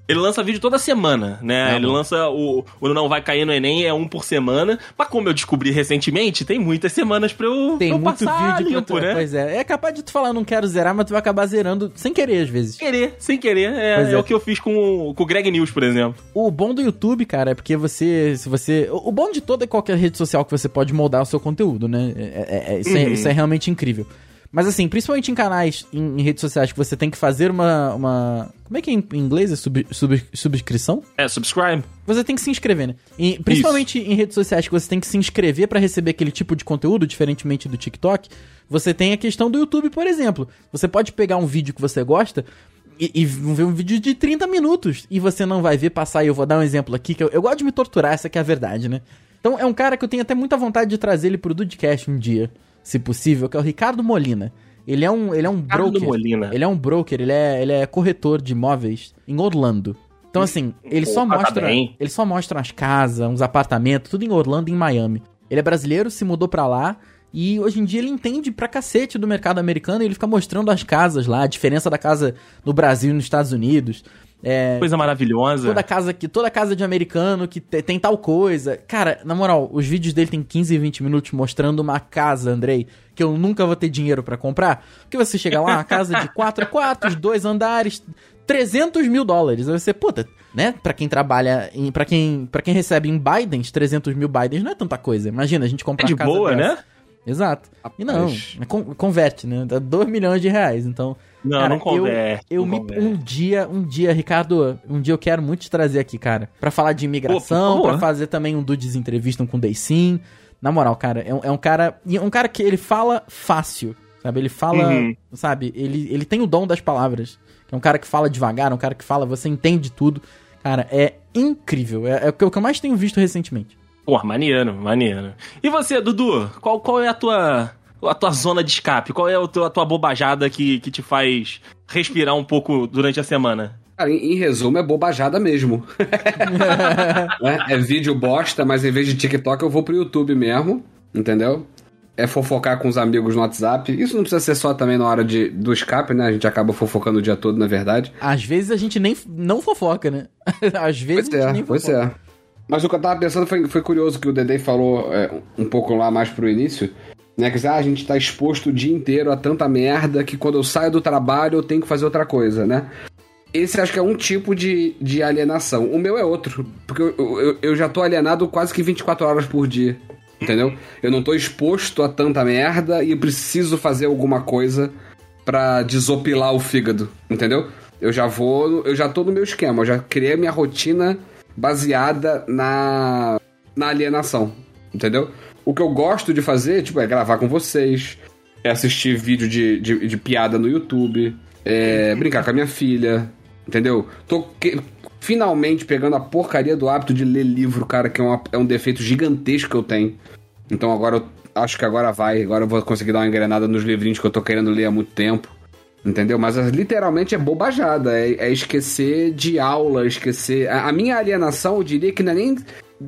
C: Ele lança vídeo toda semana, né?
B: Ah,
C: ele
B: bom.
C: lança o, o Não Vai Cair no Enem, é um por semana. Mas como eu descobri recentemente, tem muitas semanas pra eu,
B: Tem
C: pra eu
B: muito vídeo pra
C: limpo,
B: tu,
C: né?
B: Pois é. É capaz de tu falar, não quero zerar, mas tu vai acabar zerando sem querer às vezes.
C: Querer, sem querer. É, é.
B: é.
C: o que eu fiz com, o- com o Greg News, por exemplo.
B: O bom do YouTube, cara, é porque você. Se você. O o bom de toda e qualquer rede social que você pode moldar o seu conteúdo, né? É- é- é- isso, é,
C: Uhum.
B: isso é realmente incrível. Mas assim, principalmente em canais, em, em redes sociais, que você tem que fazer uma. uma como é que é em inglês? É sub, sub- subscrição?
C: É, subscribe.
B: Você tem que se inscrever, né? E, principalmente em redes sociais que você tem que se inscrever pra receber aquele tipo de conteúdo, diferentemente do TikTok, você tem a questão do YouTube, por exemplo. Você pode pegar um vídeo que você gosta e, e ver um vídeo de 30 minutos e você não vai ver passar. E eu vou dar um exemplo aqui, que eu, eu gosto de me torturar, essa que é a verdade, né? Então é um cara que eu tenho até muita vontade de trazer ele pro Dudcast um dia, se possível, que é o Ricardo Molina. Ele é um, ele é um
C: Ricardo
B: broker.
C: Molina.
B: Ele é um broker, ele é, ele é corretor de imóveis em Orlando. Então, assim, ele só
C: tá
B: mostra.
C: bem.
B: ele só mostra umas casas, uns apartamentos, tudo em Orlando e em Miami. Ele é brasileiro, se mudou pra lá. E hoje em dia ele entende pra cacete do mercado americano e ele fica mostrando as casas lá, a diferença da casa no Brasil e nos Estados Unidos. É,
C: Coisa maravilhosa.
B: toda casa que toda casa de americano que te- tem tal coisa. Cara, na moral, os vídeos dele tem 15 e 20 minutos mostrando uma casa, Andrei, que eu nunca vou ter dinheiro pra comprar. Porque você chega lá, uma casa de 4 *laughs* quartos, dois andares, 300 mil dólares. Aí você, puta, né? Pra quem trabalha, em, pra, quem, pra quem recebe em Bidens, 300 mil Bidens não é tanta coisa. Imagina, a gente
C: É
B: comprar
C: de
B: uma casa
C: boa,
B: dessa.
C: né?
B: Exato. E não,
D: Rapaz.
B: con- converte, né? Dá 2 milhões de reais. Então,
C: Não,
B: Cara,
C: não converte.
B: eu
C: não
B: me
C: converte.
B: um dia, um dia, Ricardo, um dia eu quero muito te trazer aqui, cara, Pra falar de imigração,
C: favor.
B: fazer também um Dudes entrevista com o Daysim. Na moral, cara, é um, é um cara, é um cara que ele fala fácil, sabe? Ele fala,
C: Uhum.
B: sabe? Ele, ele tem o dom das palavras. É um cara que fala devagar, um cara que fala, você entende tudo. Cara, é incrível. É, é o que eu mais tenho visto recentemente.
C: Pô, maneiro, maneiro. E você, Dudu? Qual, qual é a tua, a tua zona de escape? Qual é o teu- a tua bobajada que, que te faz respirar um pouco durante a semana?
D: Cara, em, em resumo, é bobajada mesmo. *laughs* Né? É vídeo bosta, mas em vez de TikTok eu vou pro YouTube mesmo, entendeu? É fofocar com os amigos no WhatsApp. Isso não precisa ser só também na hora de, do escape, né? A gente acaba fofocando o dia todo, na verdade.
B: Às vezes a gente nem não fofoca, né? *laughs* Às vezes
D: Pois
B: a gente
D: é,
B: nem
D: pois
B: fofoca.
D: é. Mas o que eu tava pensando foi, foi curioso que o Dedei falou é, um pouco lá mais pro início, né? Que ah, a gente tá exposto o dia inteiro a tanta merda que quando eu saio do trabalho eu tenho que fazer outra coisa, né? Esse acho que é um tipo de, de alienação. O meu é outro, porque eu, eu, eu já tô alienado quase que 24 horas por dia, entendeu? Eu não tô exposto a tanta merda e preciso fazer alguma coisa pra desopilar o fígado, entendeu? Eu já vou, eu já tô no meu esquema, eu já criei a minha rotina baseada na, na alienação, entendeu? O que eu gosto de fazer, tipo, é gravar com vocês, é assistir vídeo de, de, de piada no YouTube, é brincar com a minha filha, entendeu? Tô que- finalmente pegando a porcaria do hábito de ler livro, cara, que é, uma- é um defeito gigantesco que eu tenho. Então agora eu acho que agora vai, agora eu vou conseguir dar uma engrenada nos livrinhos que eu tô querendo ler há muito tempo. Entendeu? Mas é, literalmente é bobajada. É, é esquecer de aula, esquecer. A, a minha alienação, eu diria que não é nem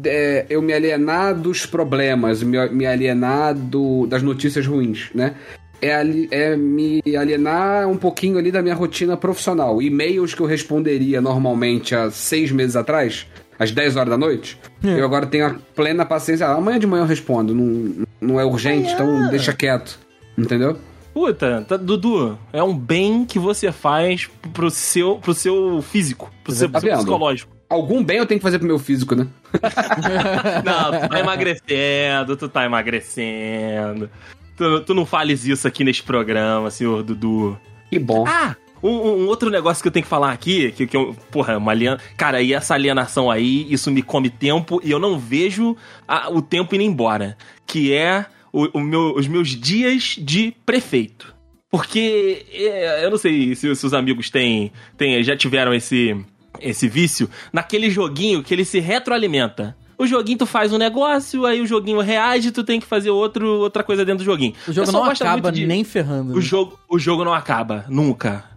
D: é, eu me alienar dos problemas, me, me alienar do, das notícias ruins, né? É, ali- é me alienar um pouquinho ali da minha rotina profissional. E-mails que eu responderia normalmente há seis meses atrás, às 10 horas da noite, eu agora tenho a plena paciência. Ah, amanhã de manhã eu respondo. Não, não é urgente, então deixa quieto. Entendeu?
C: Puta, tá- Dudu, é um bem que você faz pro seu, pro seu físico, pro seu,
D: Tá
C: seu psicológico.
D: Algum bem eu tenho que fazer pro meu físico, né? *laughs*
C: Não, tu tá emagrecendo, tu tá emagrecendo. Tu, tu não fales isso aqui neste programa, senhor Dudu.
D: Que bom.
C: Ah! Um, um outro negócio que eu tenho que falar aqui, que, que eu, porra, uma alien... Cara, e essa alienação aí, isso me come tempo e eu não vejo a- o tempo indo embora. Que é o, o meu- os meus dias de prefeito. Porque é, eu não sei se, os amigos têm, têm, já tiveram esse, esse vício naquele joguinho que ele se retroalimenta. O joguinho tu faz um negócio, aí o joguinho reage, tu tem que fazer outro, outra coisa dentro do joguinho.
B: O jogo não acaba
C: de-
B: nem ferrando.
C: o
B: né?
C: jogo, o jogo não acaba, nunca.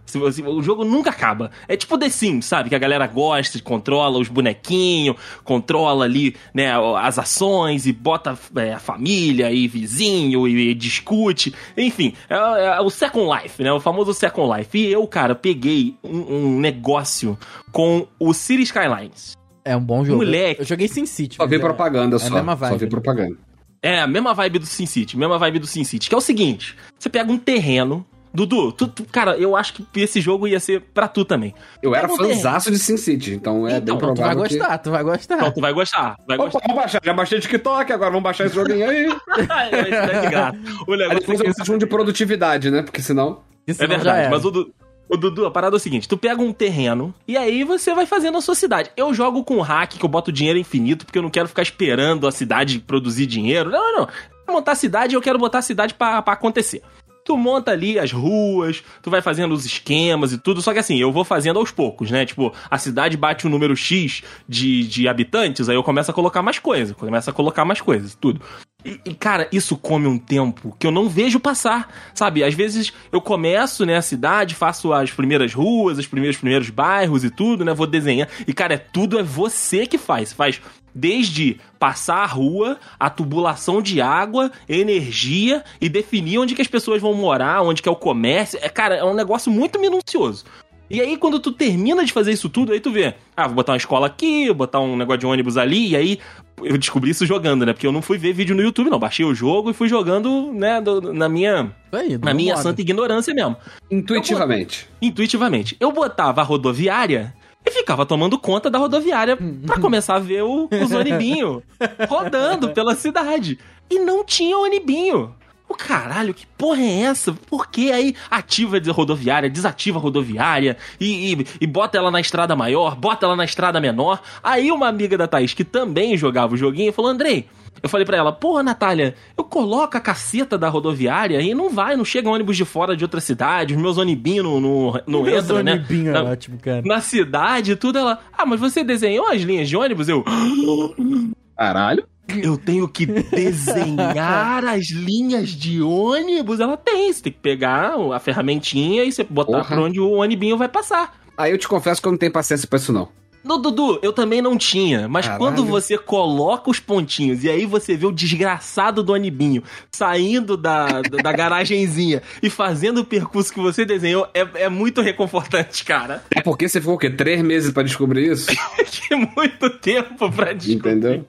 C: O jogo nunca acaba. É tipo The Sims, sabe? Que a galera gosta, controla os bonequinhos, controla ali, né, as ações e bota é, a família e vizinho e, e discute. Enfim, é, é o Second Life, né? O famoso Second Life. E eu, cara, peguei um, um negócio com o City Skylines.
B: É um bom jogo.
C: Moleque.
B: Eu joguei SimCity.
D: Só vi
B: é-
D: propaganda
B: é
D: só.
B: a mesma
D: Só
B: vibe.
D: vi propaganda.
C: É, a mesma vibe do Sin City, mesma vibe do Sin City. Que é o seguinte: você pega um terreno. Dudu, tu, tu- cara, eu acho que esse jogo ia ser pra tu também.
D: Eu era
C: um
D: de SimCity, então é
C: Então,
D: bem
B: Tu vai
D: provável que...
B: gostar, tu vai gostar.
C: Então tu vai gostar. Vai
D: Opa,
C: gostar.
D: vamos baixar. Já baixei TikTok, agora vamos baixar esse joguinho aí. *laughs*
C: Esse é de graça. O
D: Aí
C: negócio
D: depois
C: é
D: eu
C: que-
D: preciso de produtividade, né? Porque senão...
B: Isso
C: É verdade, mas o, O Dudu, a parada é o seguinte: tu pega um terreno e aí você vai fazendo a sua cidade. Eu jogo com hack que eu boto dinheiro infinito porque eu não quero ficar esperando a cidade produzir dinheiro. Não, não, não. Montar a cidade eu quero botar a cidade pra acontecer. Tu monta ali as ruas, tu vai fazendo os esquemas e tudo, só que assim, eu vou fazendo aos poucos, né? Tipo, a cidade bate um número X de, de habitantes, aí eu começo a colocar mais coisas, começo a colocar mais coisas, tudo. E, e, cara, isso come um tempo que eu não vejo passar, sabe? Às vezes eu começo, né, a cidade, faço as primeiras ruas, os primeiros primeiros bairros e tudo, né? Vou desenhar. E, cara, é tudo é você que faz. Faz desde passar a rua, a tubulação de água, energia e definir onde que as pessoas vão morar, onde que é o comércio. É, cara, é um negócio muito minucioso. E aí, quando tu termina de fazer isso tudo, aí tu vê, ah, vou botar uma escola aqui, vou botar um negócio de ônibus ali, e aí eu descobri isso jogando, né? Porque eu não fui ver vídeo no YouTube, não. Baixei o jogo e fui jogando, né, do- na minha,
B: aí,
C: na minha
B: modo.
C: santa ignorância mesmo.
D: Intuitivamente.
C: Intuitivamente. Eu botava a rodoviária e ficava tomando conta da rodoviária pra começar a ver o, os *laughs* onibinho rodando pela cidade. E não tinha onibinho. O caralho, que porra é essa? Por que aí ativa a rodoviária, desativa a rodoviária e, e, e bota ela na estrada maior, bota ela na estrada menor? Aí uma amiga da Thaís, que também jogava o joguinho, falou: Andrei, eu falei pra ela, porra, Natália, eu coloco a caceta da rodoviária e não vai, não chega ônibus de fora de outra cidade, os meus onibinhos não, não, não entram, né?
B: onibinho é
C: Na-
B: ótimo, cara.
C: na cidade e tudo, ela. Ah, mas você desenhou as linhas de ônibus? Eu. *gasps*
D: Caralho.
C: Eu tenho que desenhar *laughs* as linhas de ônibus? Ela tem. Você tem que pegar a ferramentinha e você botar
D: Porra.
C: pra onde o ônibinho vai passar.
D: Aí eu te confesso que eu não tenho paciência pra isso, não.
C: No Dudu, eu também não tinha, mas
D: Caralho.
C: quando você coloca os pontinhos e aí você vê o desgraçado do Onibinho saindo da, da, da garagenzinha e fazendo o percurso que você desenhou, é, é muito reconfortante, cara.
D: É porque você ficou o quê? Três meses pra descobrir isso? *laughs*
C: que muito tempo pra descobrir.
D: Entendeu?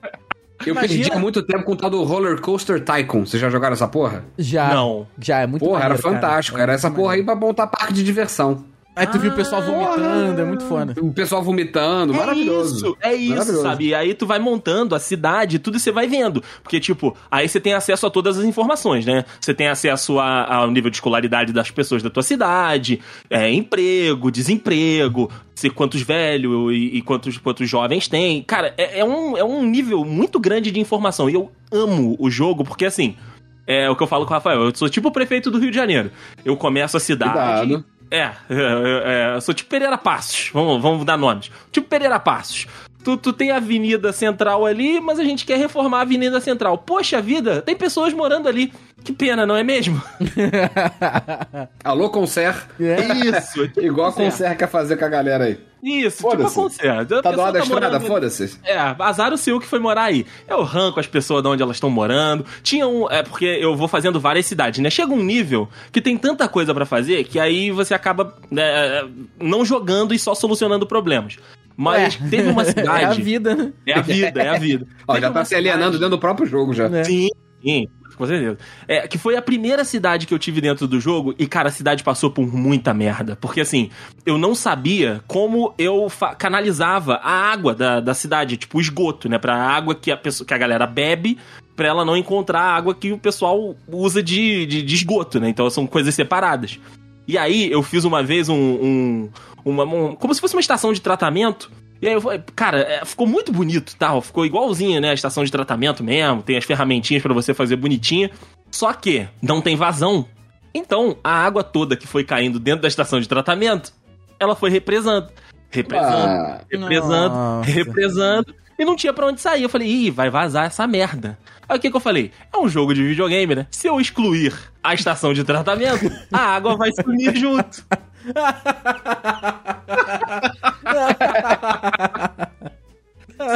D: Eu
B: Imagina-
D: perdi muito tempo com o tal do Roller Coaster Tycoon. Vocês já jogaram essa porra?
B: Já.
C: Não.
B: Já, é muito
D: Porra, era
B: maneiro, cara.
D: fantástico.
B: É
D: Era
B: muito
D: essa porra aí pra montar parque de diversão.
B: Aí tu viu o pessoal vomitando, é muito foda.
D: O pessoal vomitando,
C: É
D: maravilhoso.
C: isso, é isso,
D: Maravilhoso.
C: sabe? E aí tu vai montando a cidade, tudo e você vai vendo. Porque, tipo, aí você tem acesso a todas as informações, né? Você tem acesso a- ao nível de escolaridade das pessoas da tua cidade, é, emprego, desemprego, se quantos velhos e, e quantos, quantos jovens tem. Cara, é, é um, é um nível muito grande de informação. E eu amo o jogo, porque assim. É o que eu falo com o Rafael. Eu sou tipo o prefeito do Rio de Janeiro. Eu começo a cidade.
D: Cuidado.
C: É, é, é, eu sou tipo Pereira Passos. Vamos, vamos dar nomes. Tipo Pereira Passos. Tu, tu tem a Avenida Central ali, mas a gente quer reformar a Avenida Central. Poxa vida, tem pessoas morando ali. Que pena, não é mesmo? *laughs*
D: Alô, Concer.
B: É.
C: Isso. *laughs* tipo
D: Igual a
C: Concer.
D: Concer quer fazer com a galera aí.
C: Isso, tipo
D: Foda-se.
C: A
D: Tá do lado da estrada,
C: morando-
D: foda-se.
C: É, azar o seu que foi morar aí. Eu arranco as pessoas de onde elas estão morando. Tinha um. É porque eu vou fazendo várias cidades, né? Chega um nível que tem tanta coisa pra fazer que aí você acaba né, não jogando e só solucionando problemas. Mas
B: É.
C: teve uma *laughs*
B: É a
C: cidade.
B: vida, né?
C: É a vida, é a vida.
D: Ó, já tá se alienando
C: cidade-
D: dentro do próprio jogo já.
B: É.
C: Sim, sim, com certeza. É, que foi a primeira cidade que eu tive dentro do jogo e, cara, a cidade passou por muita merda. Porque, assim, eu não sabia como eu canalizava a água da, da cidade, tipo o esgoto, né? Pra água que a, pessoa, que a galera bebe, pra ela não encontrar a água que o pessoal usa de, de, de esgoto, né? Então são coisas separadas. E aí eu fiz uma vez um. um uma, um- como se fosse uma estação de tratamento. E aí eu falei, cara, é, ficou muito bonito e tal. Ficou igualzinho, né? A estação de tratamento mesmo. Tem as ferramentinhas pra você fazer bonitinha. Só que não tem vazão. Então, a água toda que foi caindo dentro da estação de tratamento, ela foi represando. Represando,
D: Ah,
C: represando,
B: Nossa.
C: represando. E não tinha pra onde sair. Eu falei, ih, vai vazar essa merda. Aí o que, que eu falei? É um jogo de videogame, né? Se eu excluir a estação de tratamento, a água vai sumir junto. *laughs*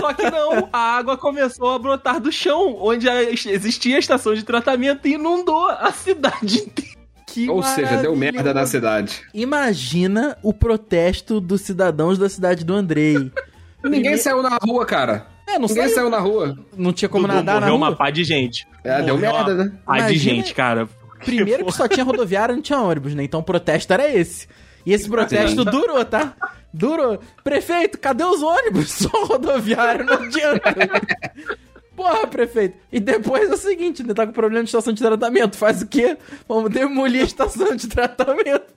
C: Só que não, a água começou a brotar do chão, onde existia a estação de tratamento e inundou a cidade inteira.
B: Que
D: ou seja, deu merda na cidade.
B: Imagina o protesto dos cidadãos da cidade do Andrei. *laughs*
D: Ninguém saiu na rua, cara.
B: É, não
D: Ninguém
B: saiu.
D: saiu na rua.
B: Não tinha como
C: Dudu,
B: nadar na
C: morreu
B: rua.
C: uma pá de gente.
D: É, deu
C: Morreu
D: merda,
C: uma
D: né?
C: Pá de
B: Imagina-
C: gente, cara. *laughs*
B: Primeiro que só tinha rodoviária, não tinha ônibus, né? Então o protesto era esse. E esse protesto
D: Sim.
B: durou, tá? Durou. Prefeito, cadê os ônibus? *laughs* Só rodoviário, não adianta. Porra, prefeito. E depois é o seguinte, né? Tá com problema de estação de tratamento. Faz o quê? Vamos demolir a estação de tratamento.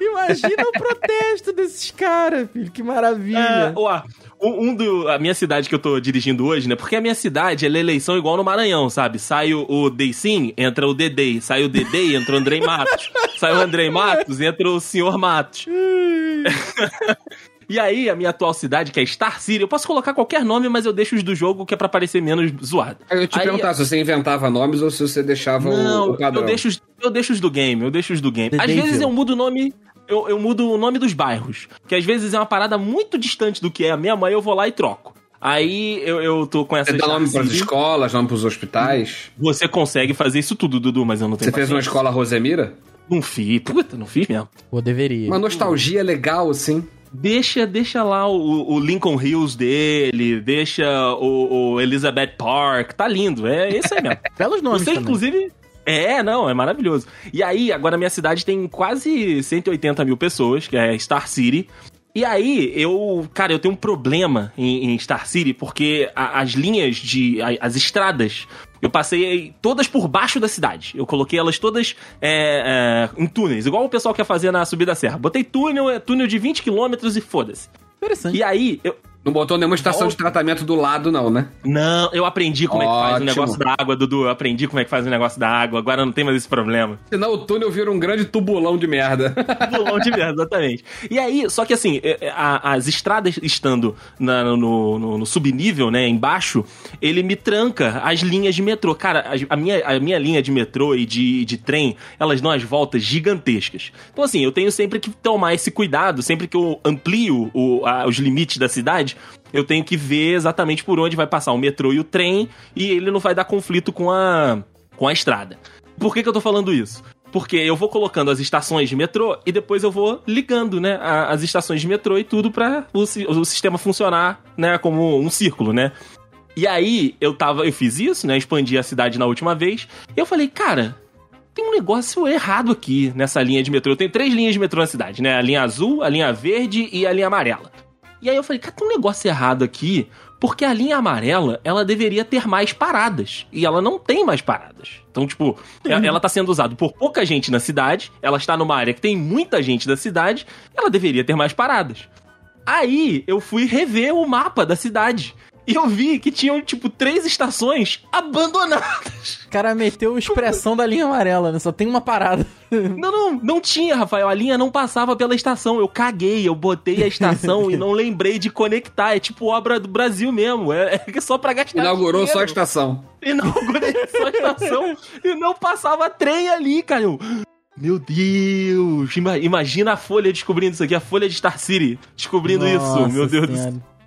B: Imagina o protesto desses caras, filho. Que
C: É,
B: maravilha.
C: ó, um, um do. A minha cidade que eu tô dirigindo hoje, né? Porque a minha cidade ela é eleição igual no Maranhão, sabe? Sai o, o entra o Dedei. Sai o Dedei, entra o Andrei Matos. Sai o Andrei Matos, entra o Senhor Matos. *laughs* E aí, a minha atual cidade, que é Star City, eu posso colocar qualquer nome, mas eu deixo os do jogo que é pra parecer menos zoado.
D: Eu ia te
C: Aí-
D: perguntar se você inventava nomes ou se você deixava o-
C: Não,
D: o, padrão.
C: eu deixo, os, eu deixo os do game, eu deixo os do game.
B: The
C: Às
B: Devil.
C: vezes eu mudo o nome. Eu, eu mudo o nome dos bairros. Que às vezes é uma parada muito distante do que é a minha mãe, eu vou lá e troco. Aí eu, eu tô com essa
D: Você dá nome para as
C: City.
D: escolas, nome para os hospitais.
C: Você consegue fazer isso tudo, Dudu, mas eu não tenho
D: Você fez uma
C: paciência.
D: escola Rosemira?
C: Não fiz. Puta, não fiz mesmo.
B: Pô, deveria.
D: Uma nostalgia legal, assim.
C: Deixa, deixa lá o, o Lincoln Hills dele, deixa o, o Elizabeth Park, tá lindo, é esse aí mesmo. *laughs*
B: Belos nomes
C: Você,
B: também.
C: inclusive. É, não, é maravilhoso. E aí, agora minha cidade tem quase 180 mil pessoas, que é Star City. E aí, eu, cara, eu tenho um problema em, em Star City, porque a- as linhas de. a- as estradas, eu passei todas por baixo da cidade. Eu coloquei elas todas é, é, em túneis, igual o pessoal quer fazer na subida da serra. Botei túnel, é túnel de 20 km e foda-se.
B: Interessante.
C: E aí, eu,
D: Não botou nenhuma estação
C: Não.
D: de tratamento do lado, não, né?
C: Não, eu aprendi como é que faz o
D: Ótimo.
C: negócio da água, Dudu. Eu aprendi como é que faz o negócio da água. Agora não tem mais esse problema.
D: Senão o túnel vira um grande tubulão de merda. *laughs*
C: Bolão de merda, exatamente. E aí, só que assim, é, é, as estradas estando na- no, no- no subnível, né, embaixo, ele me tranca as linhas de metrô. Cara, a, minha, a minha linha de metrô e de, de trem, elas dão as voltas gigantescas. Então, assim, eu tenho sempre que tomar esse cuidado, sempre que eu amplio o- a- os limites da cidade, eu tenho que ver exatamente por onde vai passar o metrô e o trem, e ele não vai dar conflito com a, com a estrada. Por que, que eu tô falando isso? Porque eu vou colocando as estações de metrô e depois eu vou ligando, né, as estações de metrô e tudo pra o, o sistema funcionar, né, como um círculo, né? E aí eu tava, eu fiz isso, né, expandi a cidade na última vez, e eu falei, cara, tem um negócio errado aqui nessa linha de metrô. Eu tenho três linhas de metrô na cidade, né? A linha azul, a linha verde e a linha amarela. E aí eu falei, cara, tem um negócio errado aqui, porque a linha amarela, ela deveria ter mais paradas. E ela não tem mais paradas. Então, tipo, uhum. ela tá sendo usada por pouca gente na cidade, ela está numa área que tem muita gente da cidade, ela deveria ter mais paradas. Aí eu fui rever o mapa da cidade. E eu vi que tinham, tipo, três estações abandonadas.
B: O cara meteu expressão da linha amarela, né? Só tem uma parada. *laughs*
C: Não, não, não tinha, Rafael. A linha não passava pela estação. Eu caguei, eu botei a estação e não lembrei de conectar. É tipo obra do Brasil mesmo. É, é só pra gastar.
D: Inaugurou dinheiro. só a estação.
C: Inaugurei *laughs* só a estação e não passava trem ali, cara. Eu, meu Deus! Imagina a Folha descobrindo isso aqui, a Folha de Star City descobrindo Nossa isso. Meu Deus senhora. do céu.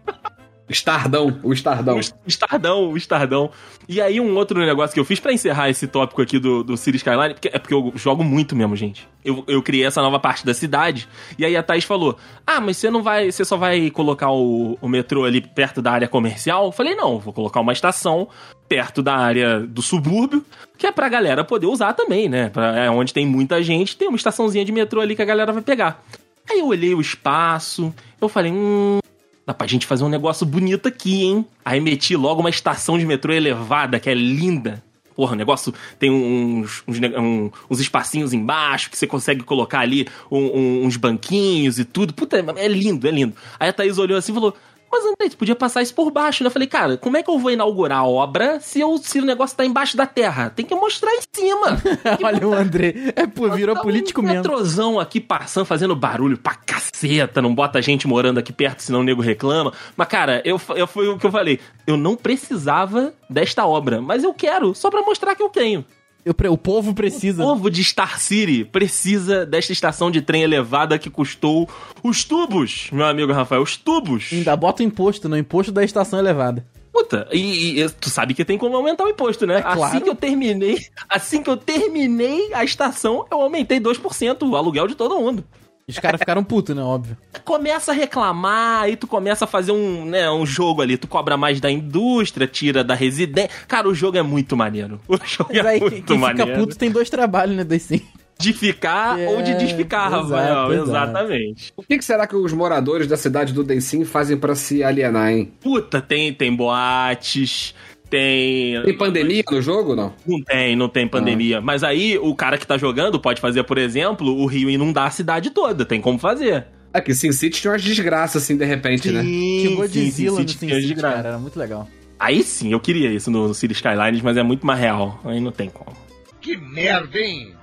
D: Estardão, o Estardão.
C: O Estardão, o Estardão. E aí, um outro negócio que eu fiz para encerrar esse tópico aqui do, do City Skyline, porque, é porque eu jogo muito mesmo, gente. Eu, eu criei essa nova parte da cidade, e aí a Thaís falou: Ah, mas você não vai. Você só vai colocar o, o metrô ali perto da área comercial? Eu falei, não, vou colocar uma estação perto da área do subúrbio, que é pra galera poder usar também, né? Pra, é onde tem muita gente, tem uma estaçãozinha de metrô ali que a galera vai pegar. Aí eu olhei o espaço, eu falei, hum, Dá pra gente fazer um negócio bonito aqui, hein? Aí meti logo uma estação de metrô elevada, que é linda. Porra, o negócio tem uns, uns, um, uns espacinhos embaixo que você consegue colocar ali um, um, uns banquinhos e tudo. Puta, é lindo, é lindo. Aí a Thaís olhou assim e falou: mas André, tu podia passar isso por baixo, né? Eu falei, cara, como é que eu vou inaugurar a obra se, eu, se o negócio tá embaixo da terra? Tem que mostrar em cima. *laughs*
B: Olha o André, é, pô, virou tá político um mesmo.
C: metrozão aqui passando, fazendo barulho pra caceta, não bota gente morando aqui perto, senão o nego reclama. Mas, cara, eu, eu, foi o que eu falei, eu não precisava desta obra, mas eu quero, só pra mostrar que eu tenho.
B: Eu, o povo precisa.
C: O povo de Star City precisa desta estação de trem elevada que custou os tubos, meu amigo Rafael, os tubos.
B: Ainda bota o imposto no imposto da estação elevada.
C: Puta, e, e, tu sabe que tem como aumentar o imposto, né? É
B: claro.
C: Assim que eu terminei, assim que eu terminei a estação, eu aumentei 2% o aluguel de todo mundo.
B: Os caras ficaram putos, né? Óbvio.
C: Começa a reclamar, aí tu começa a fazer um, né, um jogo ali. Tu cobra mais da indústria, tira da residência. Cara, o jogo é muito maneiro. O jogo
B: Mas
C: é
B: aí,
C: muito
B: quem
C: maneiro.
B: fica puto tem dois trabalhos, né, sim.
C: De ficar é, ou de desficar, Rafael.
B: exato.
C: Exatamente.
D: O que, será que os moradores da cidade do Densim fazem pra se alienar, hein?
C: Puta, tem, tem boates, tem.
D: Tem pandemia no jogo, não?
C: Não tem, não tem pandemia. Mas aí o cara que tá jogando pode fazer, por exemplo, o rio inundar a cidade toda. Tem como fazer.
D: É que Sin City tinha umas desgraças assim, de repente, né?
B: Tinha Godzilla no
C: City
B: Sin
C: tinha
B: City, cara. Era muito legal.
C: Aí sim, eu queria isso no City Skylines, mas é muito mais real. Aí não tem como.
E: Que merda, hein?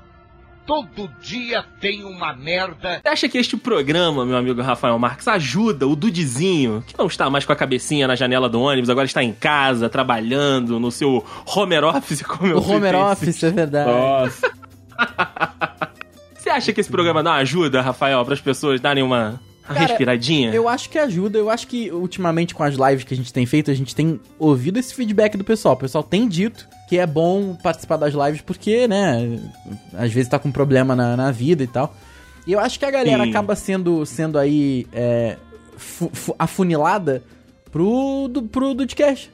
E: Todo dia tem uma merda.
C: Você acha que este programa, meu amigo Rafael Marques, ajuda o Dudizinho, que não está mais com a cabecinha na janela do ônibus, agora está em casa, trabalhando no seu home office, como eu
B: O home office, é verdade.
C: Nossa. *laughs* Você acha que esse programa dá uma ajuda, Rafael, para as pessoas darem uma, uma
B: Cara,
C: respiradinha?
B: Eu acho que ajuda. Eu acho que ultimamente com as lives que a gente tem feito, a gente tem ouvido esse feedback do pessoal. O pessoal tem dito que é bom participar das lives porque, né, às vezes tá com problema na, na vida e tal. E eu acho que a galera
C: Sim.
B: acaba sendo, sendo aí é, fu- fu- afunilada pro, do, pro Dudcast.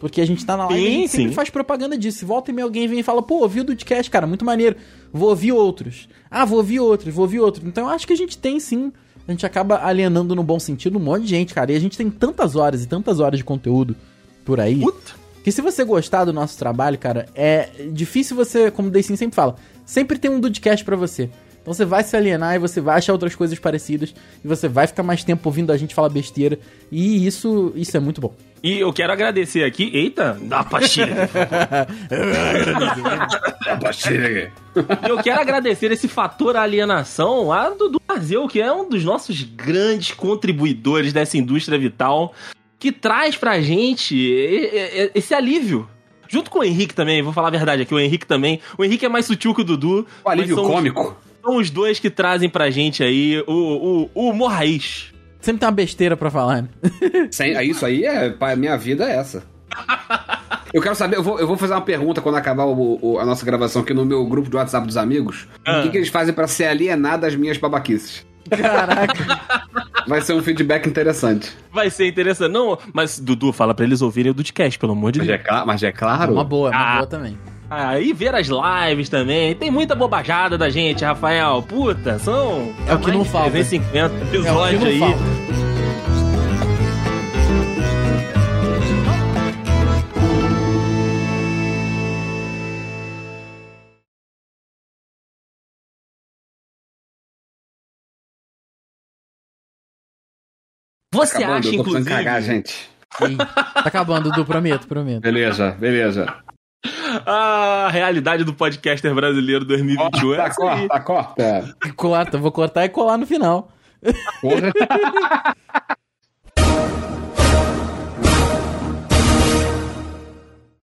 B: Porque a gente tá na live e a
C: Sim,
B: gente sempre
C: sim.
B: faz propaganda disso. Volta e meia alguém vem e fala, pô, ouvi o Dudcast, cara, muito maneiro. Vou ouvir outros. Ah, vou ouvir outros, vou ouvir outros. Então eu acho que a gente tem sim. A gente acaba alienando no bom sentido um monte de gente, cara. E a gente tem tantas horas e tantas horas de conteúdo por aí.
C: Puta.
B: Que se você gostar do nosso trabalho, cara, é difícil você, como o Daysim sempre fala, sempre tem um Dudcast pra você. Então você vai se alienar e você vai achar outras coisas parecidas e você vai ficar mais tempo ouvindo a gente falar besteira. E isso, isso é muito bom.
C: E eu quero agradecer aqui. Eita, dá pastilha. *laughs* E eu quero agradecer esse fator alienação a Dudu Mazeu, que é um dos nossos grandes contribuidores dessa indústria vital, que traz pra gente esse alívio. Junto com o Henrique também, vou falar a verdade aqui, o Henrique também. O Henrique é mais sutil que o Dudu.
D: O alívio
C: são os-
D: cômico.
C: São os dois que trazem pra gente aí o, o, o humor raiz.
B: Sempre tem uma besteira pra falar, né? *laughs*
D: Sem, é isso aí é. Minha vida é essa. Eu quero saber, eu vou, eu vou fazer uma pergunta quando acabar o- o- a nossa gravação aqui no meu grupo de WhatsApp dos amigos.
C: Ah.
D: O que, que eles fazem pra se alienar das minhas babaquices?
B: Caraca.
D: Vai ser um feedback interessante.
C: Vai ser interessante. Não, mas Dudu, fala pra eles ouvirem o Dudcast, pelo amor de
D: Mas
C: Deus.
D: é, cla- mas é claro.
B: uma boa, uma
C: Ah.
B: boa também.
C: Ah, e ver as lives também. Tem muita bobajada da gente, Rafael. Puta, são.
B: É o que não falta.
C: 350
B: É o que
C: episódios
B: não
C: aí.
B: falta.
C: Você
D: Acabando,
C: acha, inclusive.
D: cagar, gente.
B: Ih, tá acabando, Du, prometo, prometo.
D: Beleza, beleza. *laughs*
C: A realidade do podcaster brasileiro 2021 é
D: Corta,
C: aí.
D: corta, corta.
B: Corta, vou cortar e colar no final.
D: Porra. *laughs*